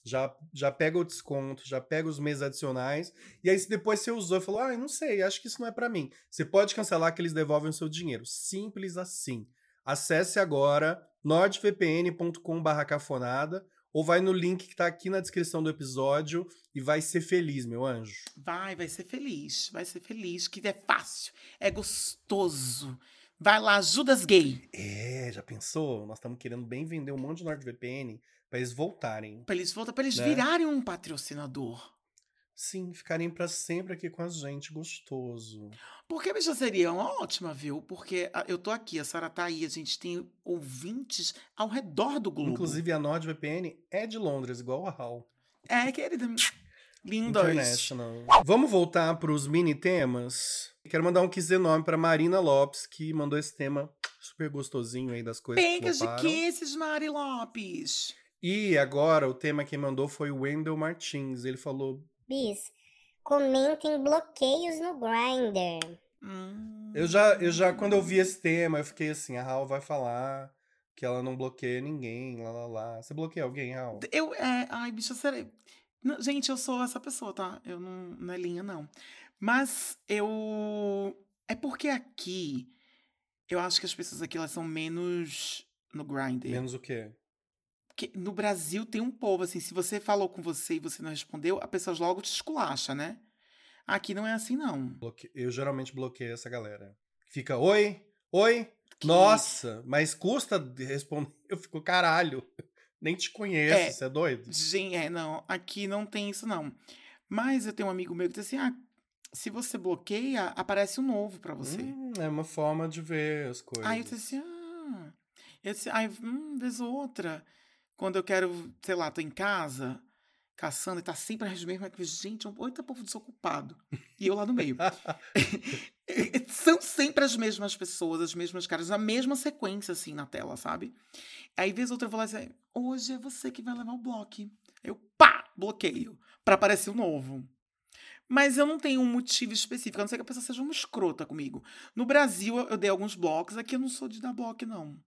Já, já pega o desconto, já pega os meses adicionais. E aí, se depois você usou e falou, ah, não sei, acho que isso não é pra mim. Você pode cancelar que eles devolvem o seu dinheiro. Simples assim. Acesse agora nordvpn.com.br cafonada ou vai no link que tá aqui na descrição do episódio e vai ser feliz, meu anjo. Vai, vai ser feliz. Vai ser feliz, que é fácil, é gostoso. Vai lá, Judas Gay. É, já pensou? Nós estamos querendo bem vender um monte de NordVPN pra eles voltarem. Pra eles voltar, pra eles Né? virarem um patrocinador. Sim, ficarem pra sempre aqui com a gente, gostoso. Porque, bicha, seria uma ótima, viu? Porque ah, eu tô aqui, a senhora tá aí, a gente tem ouvintes ao redor do globo. Inclusive, a NordVPN é de Londres, igual a HAL. É, querida. Lindos. International. Vamos voltar para os mini temas? Quero mandar um quiz enorme para Marina Lopes, que mandou esse tema super gostosinho aí das coisas Pencas que de kisses, Mari Lopes. E agora, o tema que mandou foi o Wendell Martins. Ele falou: Bis, comentem bloqueios no Grindr. Hum. eu já, eu já, quando eu vi esse tema, eu fiquei assim: a Raul vai falar que ela não bloqueia ninguém, lá, lá, lá. Você bloqueia alguém, Raul? Eu, é, ai, bicha, sério. Não, gente, eu sou essa pessoa, tá? Eu não, não é linha, não. Mas eu. É porque aqui. Eu acho que as pessoas aqui elas são menos no Grindr. Menos o quê? Porque no Brasil tem um povo, assim, se você falou com você e você não respondeu, a pessoa logo te esculacha, né? Aqui não é assim, não. Eu geralmente bloqueio essa galera. Fica: Oi, oi, Que- Nossa, mas custa de responder. [LAUGHS] Eu fico, caralho, nem te conheço, É. você é doido? Gente, é, não, aqui não tem isso, não. Mas eu tenho um amigo meu que diz assim: ah, se você bloqueia, aparece um novo pra você. Hum, é uma forma de ver as coisas. Aí eu disse assim, ah. Eu disse, ai, hum, vez ou outra. Quando eu quero, sei lá, tô em casa, caçando, e tá sempre as mesmas, que, gente, oito povo desocupado. E eu lá no meio. [LAUGHS] [LAUGHS] São sempre as mesmas pessoas, as mesmas caras, a mesma sequência, assim, na tela, sabe? Aí, vez ou outra, eu vou lá assim, hoje é você que vai levar o bloco. Eu, pá, bloqueio, pra aparecer o novo. Mas eu não tenho um motivo específico, a não ser que a pessoa seja uma escrota comigo. No Brasil, eu, eu dei alguns blocos, aqui eu não sou de dar bloco, não.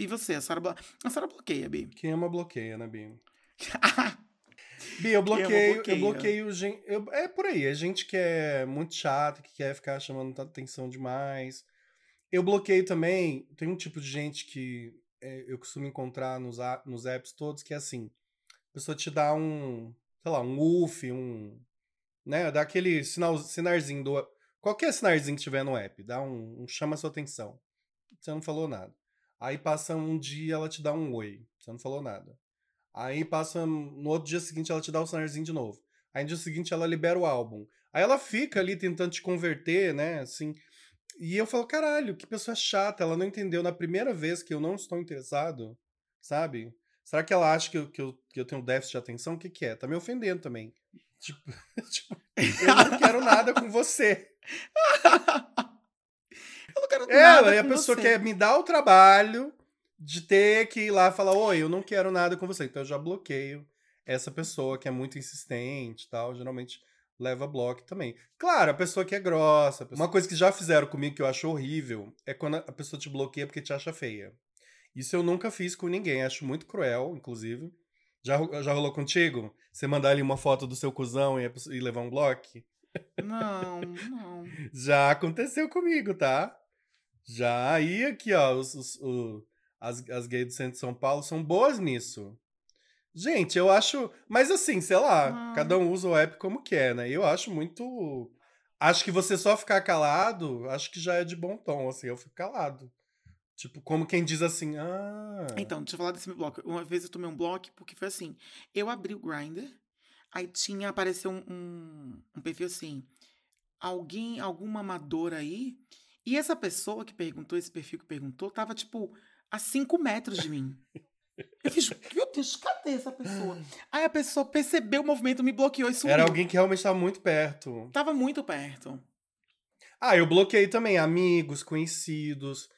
E você? A Sara, blo... a Sara bloqueia, Bi. Quem ama bloqueia, né, Bi? [LAUGHS] Bi, eu bloqueio, eu bloqueio gente. eu- é por aí, é gente que é muito chata, que quer ficar chamando atenção demais. Eu bloqueio também. Tem um tipo de gente que é, eu costumo encontrar nos, nos apps todos, que é assim: a pessoa te dá um, sei lá, um UF, um. Né, dá aquele sinal, sinarzinho do. Qualquer sinarzinho que tiver no app, dá um, um chama a sua atenção. Você não falou nada. Aí passa um dia, ela te dá um oi. Você não falou nada. Aí passa no outro dia seguinte ela te dá o sinarzinho de novo. Aí no dia seguinte ela libera o álbum. Aí ela fica ali tentando te converter, né? Assim. E eu falo, caralho, que pessoa chata. Ela não entendeu na primeira vez que eu não estou interessado, sabe? Será que ela acha que eu, que eu, que eu tenho déficit de atenção? O que, que é? Tá me ofendendo também. Tipo, [LAUGHS] tipo, eu não quero nada com você. [LAUGHS] quero É, nada aí a pessoa você. quer me dar o trabalho de ter que ir lá e falar, oi, eu não quero nada com você. Então eu já bloqueio essa pessoa que é muito insistente e tal. Geralmente leva bloco também. Claro, a pessoa que é grossa. pessoa- Uma coisa que já fizeram comigo que eu acho horrível é quando a pessoa te bloqueia porque te acha feia. Isso eu nunca fiz com ninguém. Acho muito cruel, inclusive. Já, já rolou contigo? Você mandar ali uma foto do seu cuzão e, e levar um bloco? Não, não. [LAUGHS] Já aconteceu comigo, tá? Já aí aqui, ó, os, os- o- as, as gays do centro de São Paulo são boas nisso. Gente, eu acho. Mas assim, sei lá, Ah. cada um usa o app como quer, né? Eu acho muito. Acho que você só ficar calado, acho que já é de bom tom, assim, eu fico calado. Tipo, como quem diz assim, ah. Então, deixa eu falar desse meu bloco. Uma vez eu tomei um bloco porque foi assim: eu abri o Grindr, aí tinha, apareceu um, um, um perfil assim, alguém, alguma amadora aí, e essa pessoa que perguntou, esse perfil que perguntou, tava tipo a 5 metros de mim. Eu fiz, meu Deus, cadê essa pessoa? Aí a pessoa percebeu o movimento, me bloqueou e sumiu. Era alguém que realmente estava muito perto. Tava muito perto. Ah, eu bloqueei também amigos, conhecidos.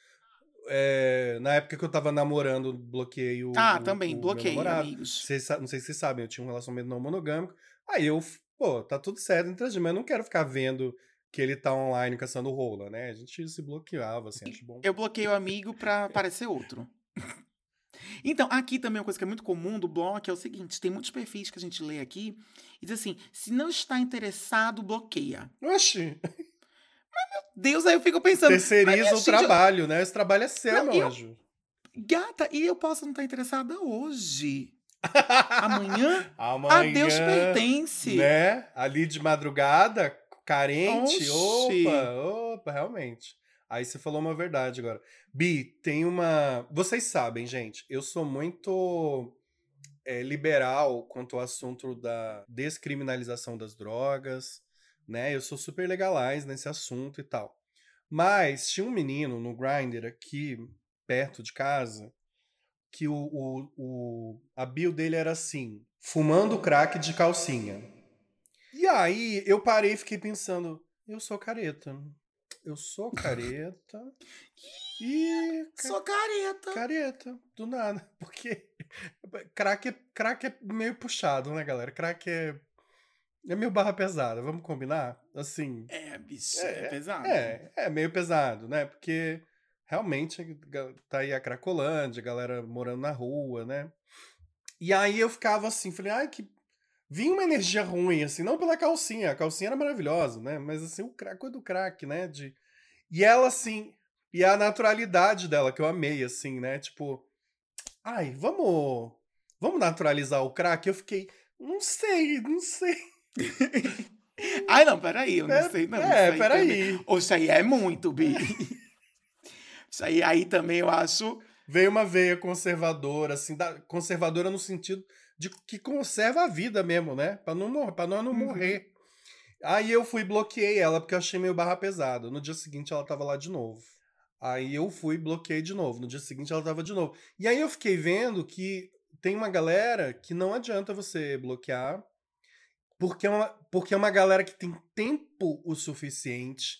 É, na época que eu tava namorando, bloqueei o. Ah, o- também, o bloqueei, amigos. Não sei se vocês sabem, eu tinha um relacionamento não monogâmico. Aí eu, pô, tá tudo certo entre a gente, mas eu não quero ficar vendo que ele tá online caçando rola, né? A gente se bloqueava, assim, acho bom. Eu bloqueio o amigo pra aparecer outro. [LAUGHS] Então, aqui também uma coisa que é muito comum do bloco é o seguinte: tem muitos perfis que a gente lê aqui e diz assim: se não está interessado, bloqueia. Oxi, Deus, aí eu fico pensando. mas, terceiriza o gente, trabalho, né? Esse trabalho é seu, Não, meu eu- anjo. Gata, e eu posso não estar interessada hoje. [LAUGHS] Amanhã, Amanhã, a Deus pertence. Né? Ali de madrugada, carente. Oxi. Opa, opa, realmente. Aí você falou uma verdade agora. Bi, tem uma. Vocês sabem, gente, eu sou muito é, liberal quanto ao assunto da descriminalização das drogas, né? Eu sou super legalize nesse assunto e tal. Mas tinha um menino no Grindr aqui, perto de casa, que o, o, o, a bio dele era assim: fumando crack de calcinha. E aí eu parei e fiquei pensando: eu sou careta. Eu sou careta. [LAUGHS] e. Sou careta. Careta, do nada. [LAUGHS] Porque crack é, crack é meio puxado, né, galera? Crack é. É meio barra pesada, vamos combinar? Assim. É, bicho, é, É, pesado. É, é meio pesado, né? Porque realmente tá aí a Cracolândia, a galera morando na rua, né? E aí eu ficava assim, falei, ai, que. Vinha uma energia ruim, assim, não pela calcinha, a calcinha era maravilhosa, né? Mas assim, o crack, do crack, né? De... E ela, assim, e a naturalidade dela, que eu amei, assim, né? Tipo, ai, vamos. Vamos naturalizar o crack? Eu fiquei, não sei, não sei. [LAUGHS] Ai, não, peraí, eu não É, sei. Não, é, isso aí também- peraí. Ou isso aí é muito, Bi. [LAUGHS] isso aí, aí também eu acho. Veio uma veia conservadora, assim, da, conservadora no sentido de que conserva a vida mesmo, né? Pra não, mor pra nós não Uhum. morrer. Aí eu fui bloqueei ela, porque eu achei meio barra pesada. No dia seguinte ela tava lá de novo. Aí eu fui bloqueei de novo. No dia seguinte ela tava de novo. E aí eu fiquei vendo que tem uma galera que não adianta você bloquear, porque é uma, porque é uma galera que tem tempo o suficiente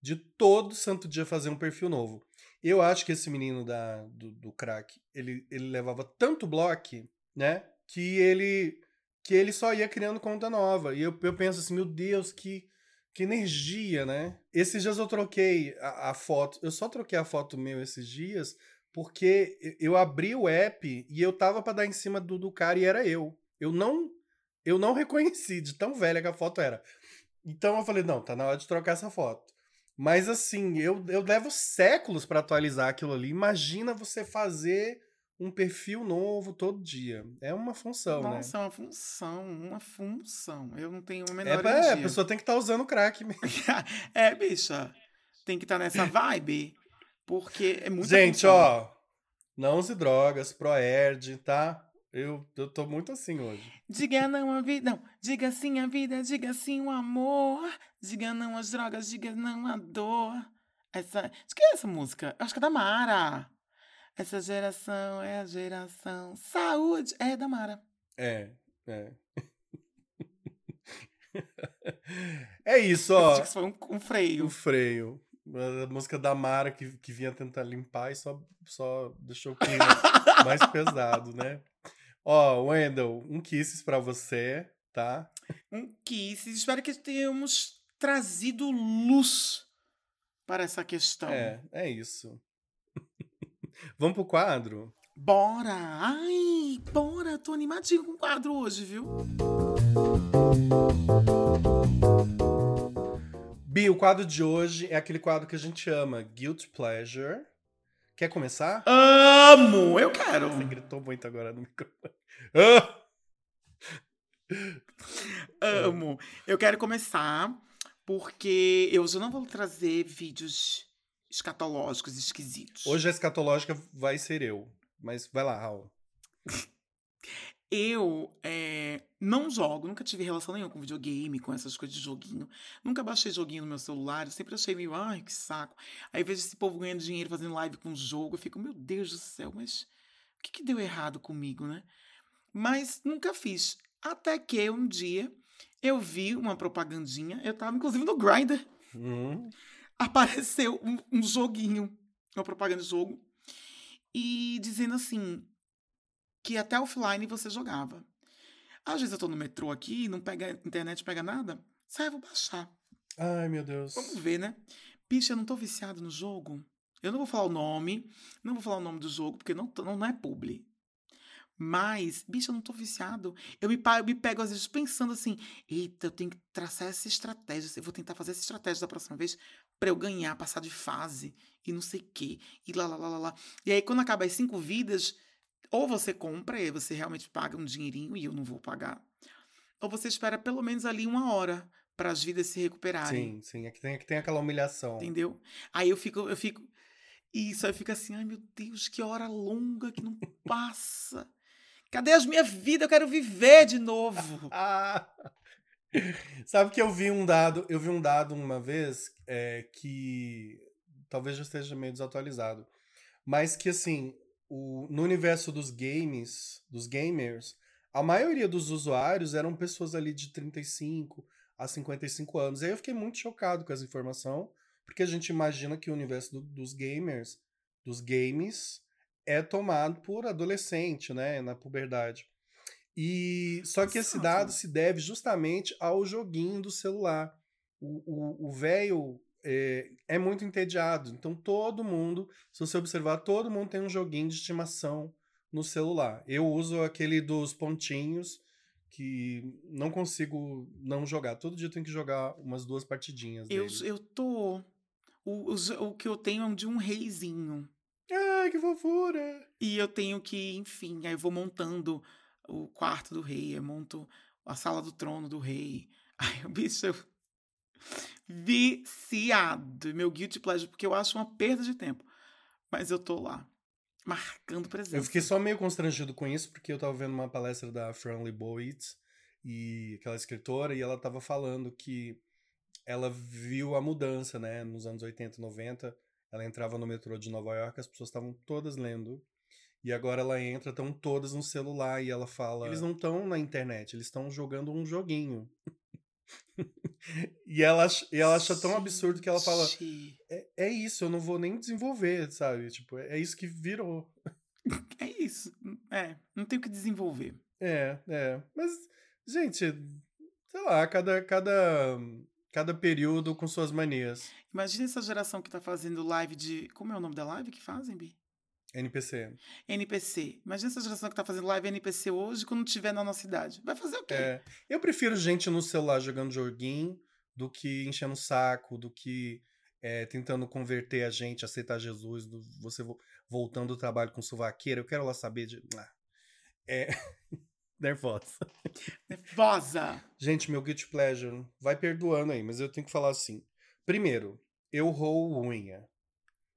de todo santo dia fazer um perfil novo. Eu acho que esse menino da, do, do crack, ele, ele levava tanto bloco, né? Que ele que ele só ia criando conta nova. E eu, eu penso assim, meu Deus, que, que energia, né? Esses dias eu troquei a, a foto, eu só troquei a foto meu esses dias porque eu abri o app e eu tava pra dar em cima do, do cara e era eu. Eu não eu não [LAUGHS] reconheci de tão velha que a foto era. Então eu falei, não, tá na hora de trocar essa foto. Mas assim, eu, eu levo séculos para atualizar aquilo ali. Imagina você fazer um perfil novo todo dia. É uma função, Nossa, né? é uma função, uma função. Eu não tenho a É, menor pra- é, a pessoa tem que estar usando crack mesmo. [LAUGHS] é, bicha. Tem que estar nessa vibe. Porque é muito Gente, ó, não use drogas, Proerd, tá? Eu, eu tô muito assim hoje. Diga não à vida. Não. Diga sim à vida, diga sim o amor. Diga não às drogas, diga não à dor. Essa. De que é essa música? Eu acho que é da Mara. Essa geração é a geração. Saúde é da Mara. É, é. [LAUGHS] é isso, ó. Esse foi um, um freio. O freio. A música da Mara que, que vinha tentar limpar e só, só deixou o clima [LAUGHS] mais pesado, né? Ó, Wendell, um kisses pra você, tá? Um kiss. Espero que tenhamos trazido luz para essa questão. É, é isso. Vamos pro quadro? Bora! Ai, bora! Tô animadinho com o quadro hoje, viu? Bi, o quadro de hoje é aquele quadro que a gente chama Guilt Pleasure. Quer começar? Amo! Eu quero! Você gritou muito agora no microfone. Ah! Amo! Eu quero começar porque eu já não vou trazer vídeos escatológicos esquisitos. Hoje a escatológica vai ser eu. Mas vai lá, Raul. Eu é, não jogo, nunca tive relação nenhuma com videogame, com essas coisas de joguinho. Nunca baixei joguinho no meu celular, sempre achei meio, ai, que saco. Aí vejo esse povo ganhando dinheiro fazendo live com jogo, eu fico, meu Deus do céu, mas o que, que deu errado comigo, né? Mas nunca fiz. Até que um dia eu vi uma propagandinha, eu tava inclusive no Grindr, Hum, apareceu um, um joguinho, uma propaganda de jogo, e dizendo assim, que até offline você jogava. Às vezes eu tô no metrô aqui, não pega internet, pega nada, sai, vou baixar. Ai, meu Deus. Vamos ver, né? Bicho, eu não tô viciado no jogo. Eu não vou falar o nome, não vou falar o nome do jogo, porque não, não, não é publi. Mas, bicho, eu não tô viciado. Eu me, eu me pego, às vezes, pensando assim: eita, eu tenho que traçar essa estratégia. Eu vou tentar fazer essa estratégia da próxima vez pra eu ganhar, passar de fase e não sei o quê. E lá, lá, lá, lá, lá. E aí, quando acaba as cinco vidas, ou você compra e você realmente paga um dinheirinho e eu não vou pagar. Ou você espera pelo menos ali uma hora para as vidas se recuperarem. Sim, sim. É que tem, é que tem aquela humilhação. Entendeu? Aí eu fico, eu fico. Isso, aí eu fico assim, ai meu Deus, que hora longa que não passa. Cadê as minhas vidas? Eu quero viver de novo. [LAUGHS] Sabe que eu vi um dado, eu vi um dado uma vez é, que talvez já esteja meio desatualizado, mas que assim, o, no universo dos games, dos gamers, a maioria dos usuários eram pessoas ali de 35 a 55 anos. E aí eu fiquei muito chocado com essa informação, porque a gente imagina que o universo do- dos gamers, dos games, é tomado por adolescente, né, na puberdade. E só que esse dado se deve justamente ao joguinho do celular. O velho é, é muito entediado. Então todo mundo, se você observar, todo mundo tem um joguinho de estimação no celular. Eu uso aquele dos pontinhos que não consigo não jogar. Todo dia eu tenho que jogar umas duas partidinhas Eu, dele. eu tô. O, o, o que eu tenho é um de um reizinho. Ai, que fofura! E eu tenho que, enfim, aí eu vou montando o quarto do rei, eu monto a sala do trono do rei. [LAUGHS] Aí o bicho. Viciado. Meu guilty pleasure, porque eu acho uma perda de tempo. Mas eu tô lá, marcando presença. Eu fiquei só meio constrangido com isso, porque eu tava vendo uma palestra da Franly Boyd, e aquela escritora, e ela tava falando que ela viu a mudança, né, nos anos 80 e 90. Ela entrava no metrô de Nova York, as pessoas estavam todas lendo. E agora ela entra, estão todas no celular, e ela fala. Eles não estão na internet, eles estão jogando um joguinho. [LAUGHS] e, ela, e ela acha tão absurdo que ela fala: é, é isso, eu não vou nem desenvolver, sabe? Tipo, é isso que virou. É isso. É, não tem o que desenvolver. É, é. Mas Gente, sei lá, cada, cada, cada período com suas manias. Imagina essa geração que tá fazendo live de. Como é o nome da live que fazem, Bi? NPC. NPC. Imagina essa geração que tá fazendo live NPC hoje quando tiver na nossa idade. Vai fazer o quê? É, eu prefiro gente no celular jogando joguinho do que enchendo o saco, do que é, tentando converter a gente, aceitar Jesus, do, você vo- voltando do trabalho com suvaqueira. Eu quero lá saber de. Ah, É. [LAUGHS] Nervosa. Nervosa! Gente, meu guilty pleasure, vai perdoando aí, mas eu tenho que falar assim. Primeiro, eu roo unha,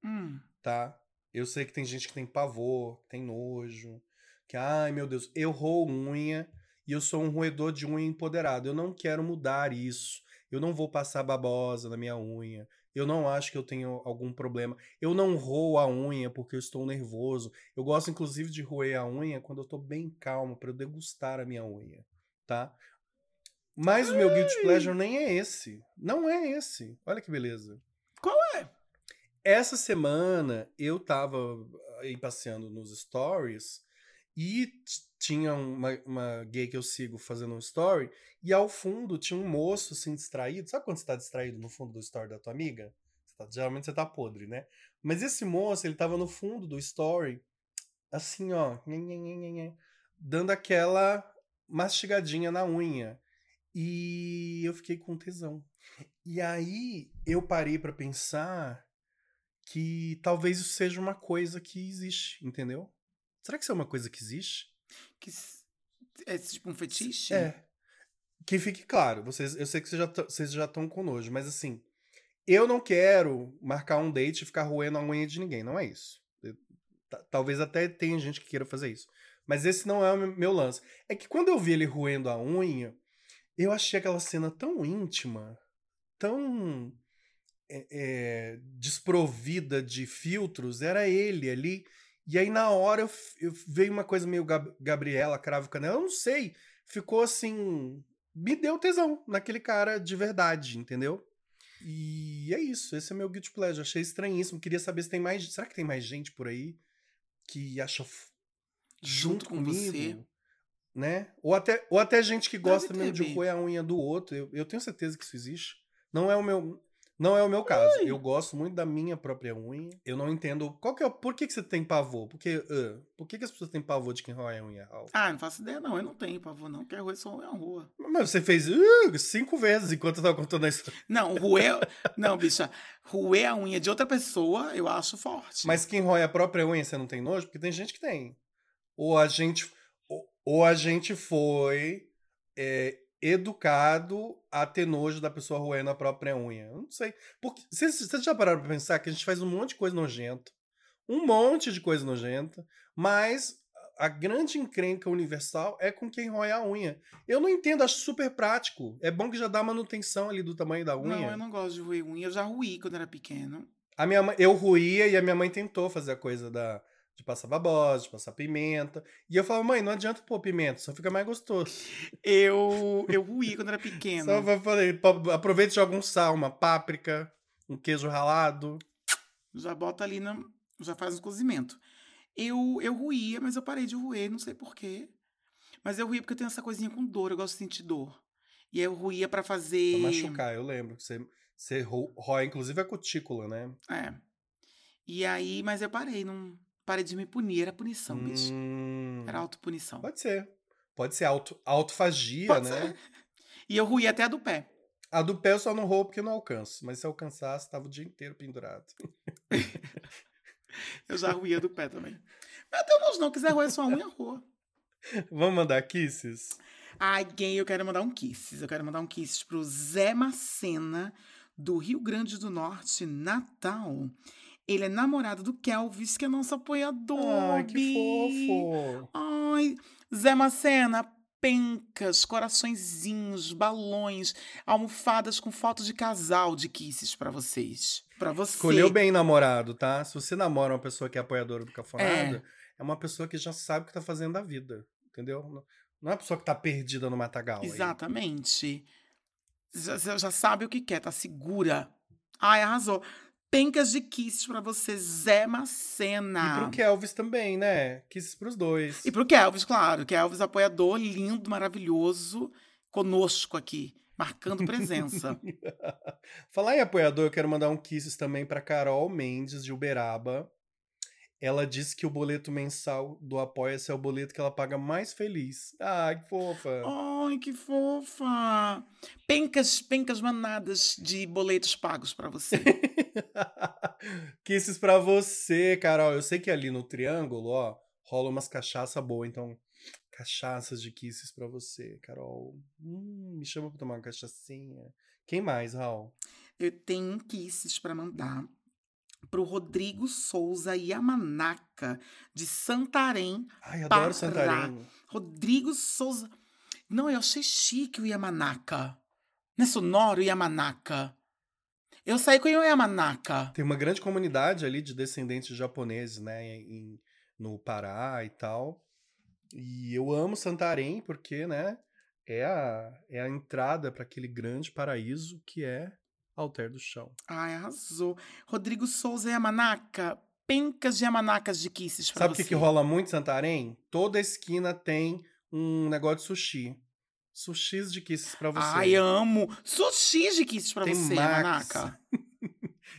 Hum. tá? Eu sei que tem gente que tem pavor, que tem nojo, que, ai meu Deus, eu roo unha e eu sou um roedor de unha empoderado. Eu não quero mudar isso. Eu não vou passar babosa na minha unha. Eu não acho que eu tenho algum problema. Eu não roo a unha porque eu estou nervoso. Eu gosto, inclusive, de roer a unha quando eu tô bem calmo, para eu degustar a minha unha, tá? Mas o meu guilty pleasure nem é esse. Não é esse. Olha que beleza. Essa semana eu tava aí passeando nos stories e tinha uma, uma gay que eu sigo fazendo um story e ao fundo tinha um moço assim distraído. Sabe quando você tá distraído no fundo do story da tua amiga? Você tá- geralmente você tá podre, né? Mas esse moço, ele tava no fundo do story, assim, ó, nhe, nhe, nhe, dando aquela mastigadinha na unha. E eu fiquei com tesão. E aí eu parei pra pensar que talvez isso seja uma coisa que existe, entendeu? Será que isso é uma coisa que existe? Que é tipo um fetiche? É. Que fique claro, vocês, eu sei que vocês já, estão com nojo, mas assim, eu não quero marcar um date e ficar roendo a unha de ninguém, não é isso. Eu- ta- talvez até tenha gente que queira fazer isso. Mas esse não é o meu- meu lance. É que quando eu vi ele roendo a unha, eu achei aquela cena tão íntima, tão é, é, desprovida de filtros, era ele ali. E aí, na hora, eu, eu veio uma coisa meio Gab- Gabriela, Cravo Canela, eu não sei. Ficou assim. Me deu tesão naquele cara de verdade, entendeu? E é isso. Esse é meu guilty pleasure. Achei estranhíssimo. Queria saber se tem mais. Será que tem mais gente por aí que acha f- Junto com você. Né? Ou até, ou até gente que gosta mesmo de roer a unha do outro. Eu, eu tenho certeza que isso existe. Não é o meu. Não é o meu caso. Eu gosto muito da minha própria unha. Eu não entendo. Qual que é, o- por que, que você tem pavor? Porque, ah, por que, que as pessoas têm pavor de quem rói a unha? Raul? Ah, não faço ideia, não. Eu não tenho pavor, não. Quero roer só a rua. Mas você fez uh, cinco vezes enquanto eu tava contando a história. Não, roer. [LAUGHS] não, bicha. Roer a unha de outra pessoa, eu acho forte. Mas quem rói a própria unha, você não tem nojo? Porque tem gente que tem. Ou a gente, ou, ou a gente foi é, educado a ter nojo da pessoa roendo a própria unha. Eu não sei. Porque, vocês, vocês já pararam pra pensar que a gente faz um monte de coisa nojenta. Um monte de coisa nojenta. Mas a grande encrenca universal é com quem rói a unha. Eu não entendo, acho super prático. É bom que já dá manutenção ali do tamanho da unha. Não, eu não gosto de roer unha. Eu já ruí quando era pequeno. A minha mãe, eu ruía e a minha mãe tentou fazer a coisa da, de passar babosa, de passar pimenta. E eu falava, mãe, não adianta pôr pimenta, só fica mais gostoso. Eu, [LAUGHS] eu ruí quando era pequeno. Só falei, "Pô, aproveita e joga um sal, uma páprica, um queijo ralado. Já bota ali, na, já faz um cozimento. Eu, eu ruía, mas eu parei de roer, não sei porquê. Mas eu ruía porque eu tenho essa coisinha com dor, eu gosto de sentir dor. E aí eu ruía pra fazer. Pra machucar, eu lembro. que Você, você rói, inclusive, a cutícula, né? É. E aí, mas eu parei, não. Parei de me punir, era punição, bicho. Hum, Era autopunição. Pode ser. Pode ser auto, autofagia, Pode né? ser. E eu ruía até a do pé. A do pé eu só não roo porque não alcanço. Mas se eu alcançasse, tava o dia inteiro pendurado. [LAUGHS] Eu já ruía do pé também. Mas até não, não quiser roer sua unha, rua. Vamos mandar kisses? Ai, gay, eu quero mandar um kisses. Eu quero mandar um kisses pro Zé Macena, do Rio Grande do Norte, Natal. Ele é namorado do Kelvis, que é nosso apoiador. Ai, que fofo! Ai, Zé Macena, pencas, coraçõezinhos, balões, almofadas com foto de casal de kisses pra vocês. Pra você. Escolheu bem namorado, tá? Se você namora uma pessoa que é apoiadora do Cafonada, é, uma pessoa que já sabe o que tá fazendo da vida, entendeu? Não- é uma pessoa que tá perdida no matagal. aí. Exatamente. Já, já- já sabe o que quer, tá segura. Ai, arrasou. Pencas de kisses pra você, Zé Macena. E pro Kelvis também, né? Kisses pros dois. E pro Kelvis, claro. Kelvis, apoiador lindo, maravilhoso, conosco aqui, marcando presença. [LAUGHS] Falar em apoiador, eu quero mandar um kisses também pra Carol Mendes, de Uberaba. Ela disse que o boleto mensal do Apoia-se é o boleto que ela paga mais feliz. Ai, que fofa. Ai, que fofa! Pencas, pencas manadas de boletos pagos pra você. [LAUGHS] Kisses pra você, Carol. Eu sei que ali no Triângulo, ó, rola umas cachaça boa, então cachaças de kisses pra você, Carol. Hum, me chama pra tomar uma cachaçinha. Quem mais, Raul? Eu tenho kisses pra mandar pro Rodrigo Souza Yamanaka, de Santarém. Ai, adoro Pará. Santarém. Rodrigo Souza. Não, eu achei chique o Yamanaka. Não é sonoro o Yamanaka? Eu saí com o Yamanaka. Tem uma grande comunidade ali de descendentes japoneses, né, em, no Pará e tal. E eu amo Santarém porque, né, é a, é a entrada para aquele grande paraíso que é Alter do Chão. Ai, arrasou. Rodrigo Souza Yamanaka. Pencas de Yamanacas de kisses pra Sabe o que, que rola muito em Santarém? Toda esquina tem um negócio de sushi. Sushis de kisses pra você. Ai, amo. Sushi de kisses pra Tem você, Max. Yamanaka. [LAUGHS]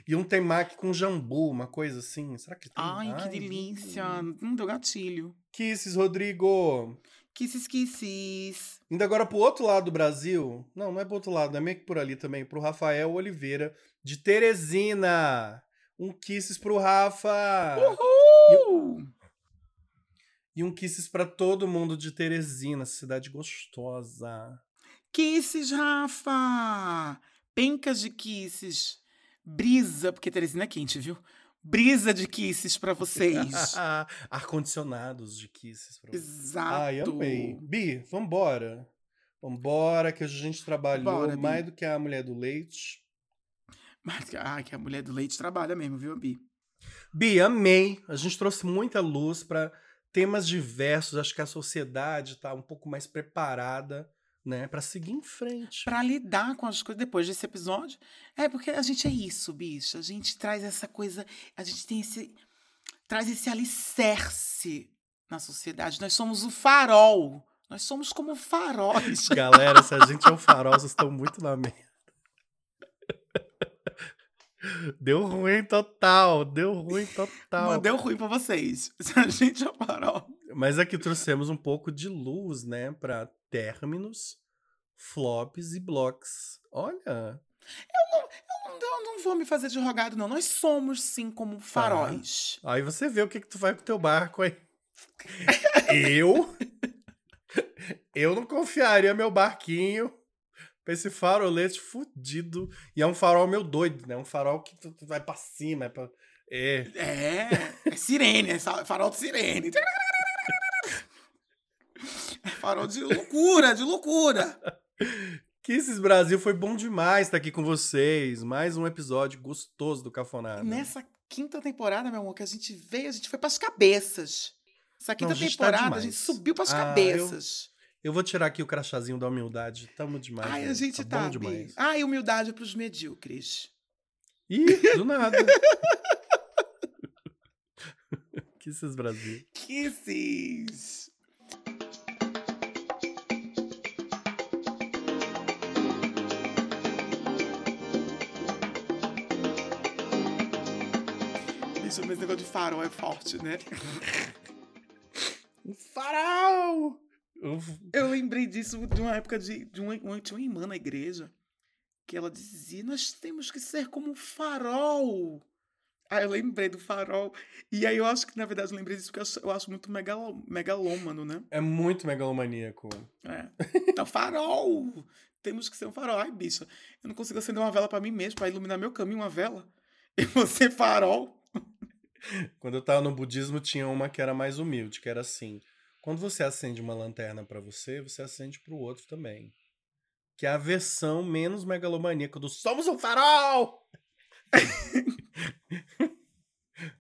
E um temaki com jambu, uma coisa assim. Será que tem? Ai, que delícia. Hum, deu gatilho. Kisses, Rodrigo. Kisses, kisses. Indo agora pro outro lado do Brasil. Não, não é pro outro lado, é meio que por ali também. Pro Rafael Oliveira, de Teresina. Um kisses pro Rafa. Uhul! E um kisses pra todo mundo de Teresina, cidade gostosa. Kisses, Rafa! Pencas de kisses. Brisa, porque Teresina é quente, viu? Brisa de kisses pra vocês. [LAUGHS] Ar-condicionados de kisses pra você. Exato. Ai, amei. Bi, vambora. Vambora, que a gente trabalhou Bora, mais do que a mulher do leite. Mas, ah, que a mulher do leite trabalha mesmo, viu, Bi? Bi, amei. A gente trouxe muita luz para temas diversos. Acho que a sociedade tá um pouco mais preparada, né, para seguir em frente. Pra lidar com as coisas depois desse episódio. É porque a gente é isso, bicho. A gente traz essa coisa, a gente tem esse traz esse alicerce na sociedade. Nós somos o farol. Nós somos como faróis. [LAUGHS] Galera, se a gente é o farol, vocês estão muito na merda. [LAUGHS] Deu ruim total, deu ruim total. Mandei ruim pra vocês. [LAUGHS] Se a gente é o farol. Mas aqui trouxemos um pouco de luz, né, para términos, flops e blocos. Olha, Eu não, eu não vou me fazer de rogado, não. Nós somos, sim, como faróis. aí você vê o que que tu faz com o teu barco aí. [LAUGHS] Eu eu não confiaria meu barquinho pra esse farolete fudido. E é um farol meu doido, né? Um farol que tu, tu vai pra cima, é pra... É, É, é sirene, é farol de sirene. Farol de loucura, de loucura. [LAUGHS] Kisses Brasil foi bom demais estar aqui com vocês. Mais um episódio gostoso do Cafonado. Nessa quinta temporada, meu amor, que a gente veio, a gente foi pras cabeças. Essa quinta a gente tá temporada, a demais. gente subiu pras Ah, cabeças. Eu vou tirar aqui o crachazinho da humildade. Tamo demais. Ai, a gente tá, bom Bi. demais. Ai, humildade pros medíocres. Ih, do nada. [LAUGHS] Kisses Brasil. Kisses. Bicho, mas esse negócio de farol é forte, né? Um [LAUGHS] farol! Eu lembrei disso de uma época de, de uma, uma- tinha uma irmã na igreja que ela dizia: Nós temos que ser como um farol. Aí eu lembrei do farol. E aí eu acho que, na verdade, eu lembrei disso porque eu acho, eu acho muito megalo, megalômano, né? É muito megalomaníaco. É. Então, farol! Temos que ser um farol. Ai, bicha, eu não consigo acender uma vela pra mim mesmo, pra iluminar meu caminho, uma vela. [LAUGHS] E você, farol? Quando eu tava no budismo, tinha uma que era mais humilde, que era assim. Quando você acende uma lanterna pra você, você acende pro outro também. Que é a versão menos megalomaníaca do Somos um farol! [LAUGHS]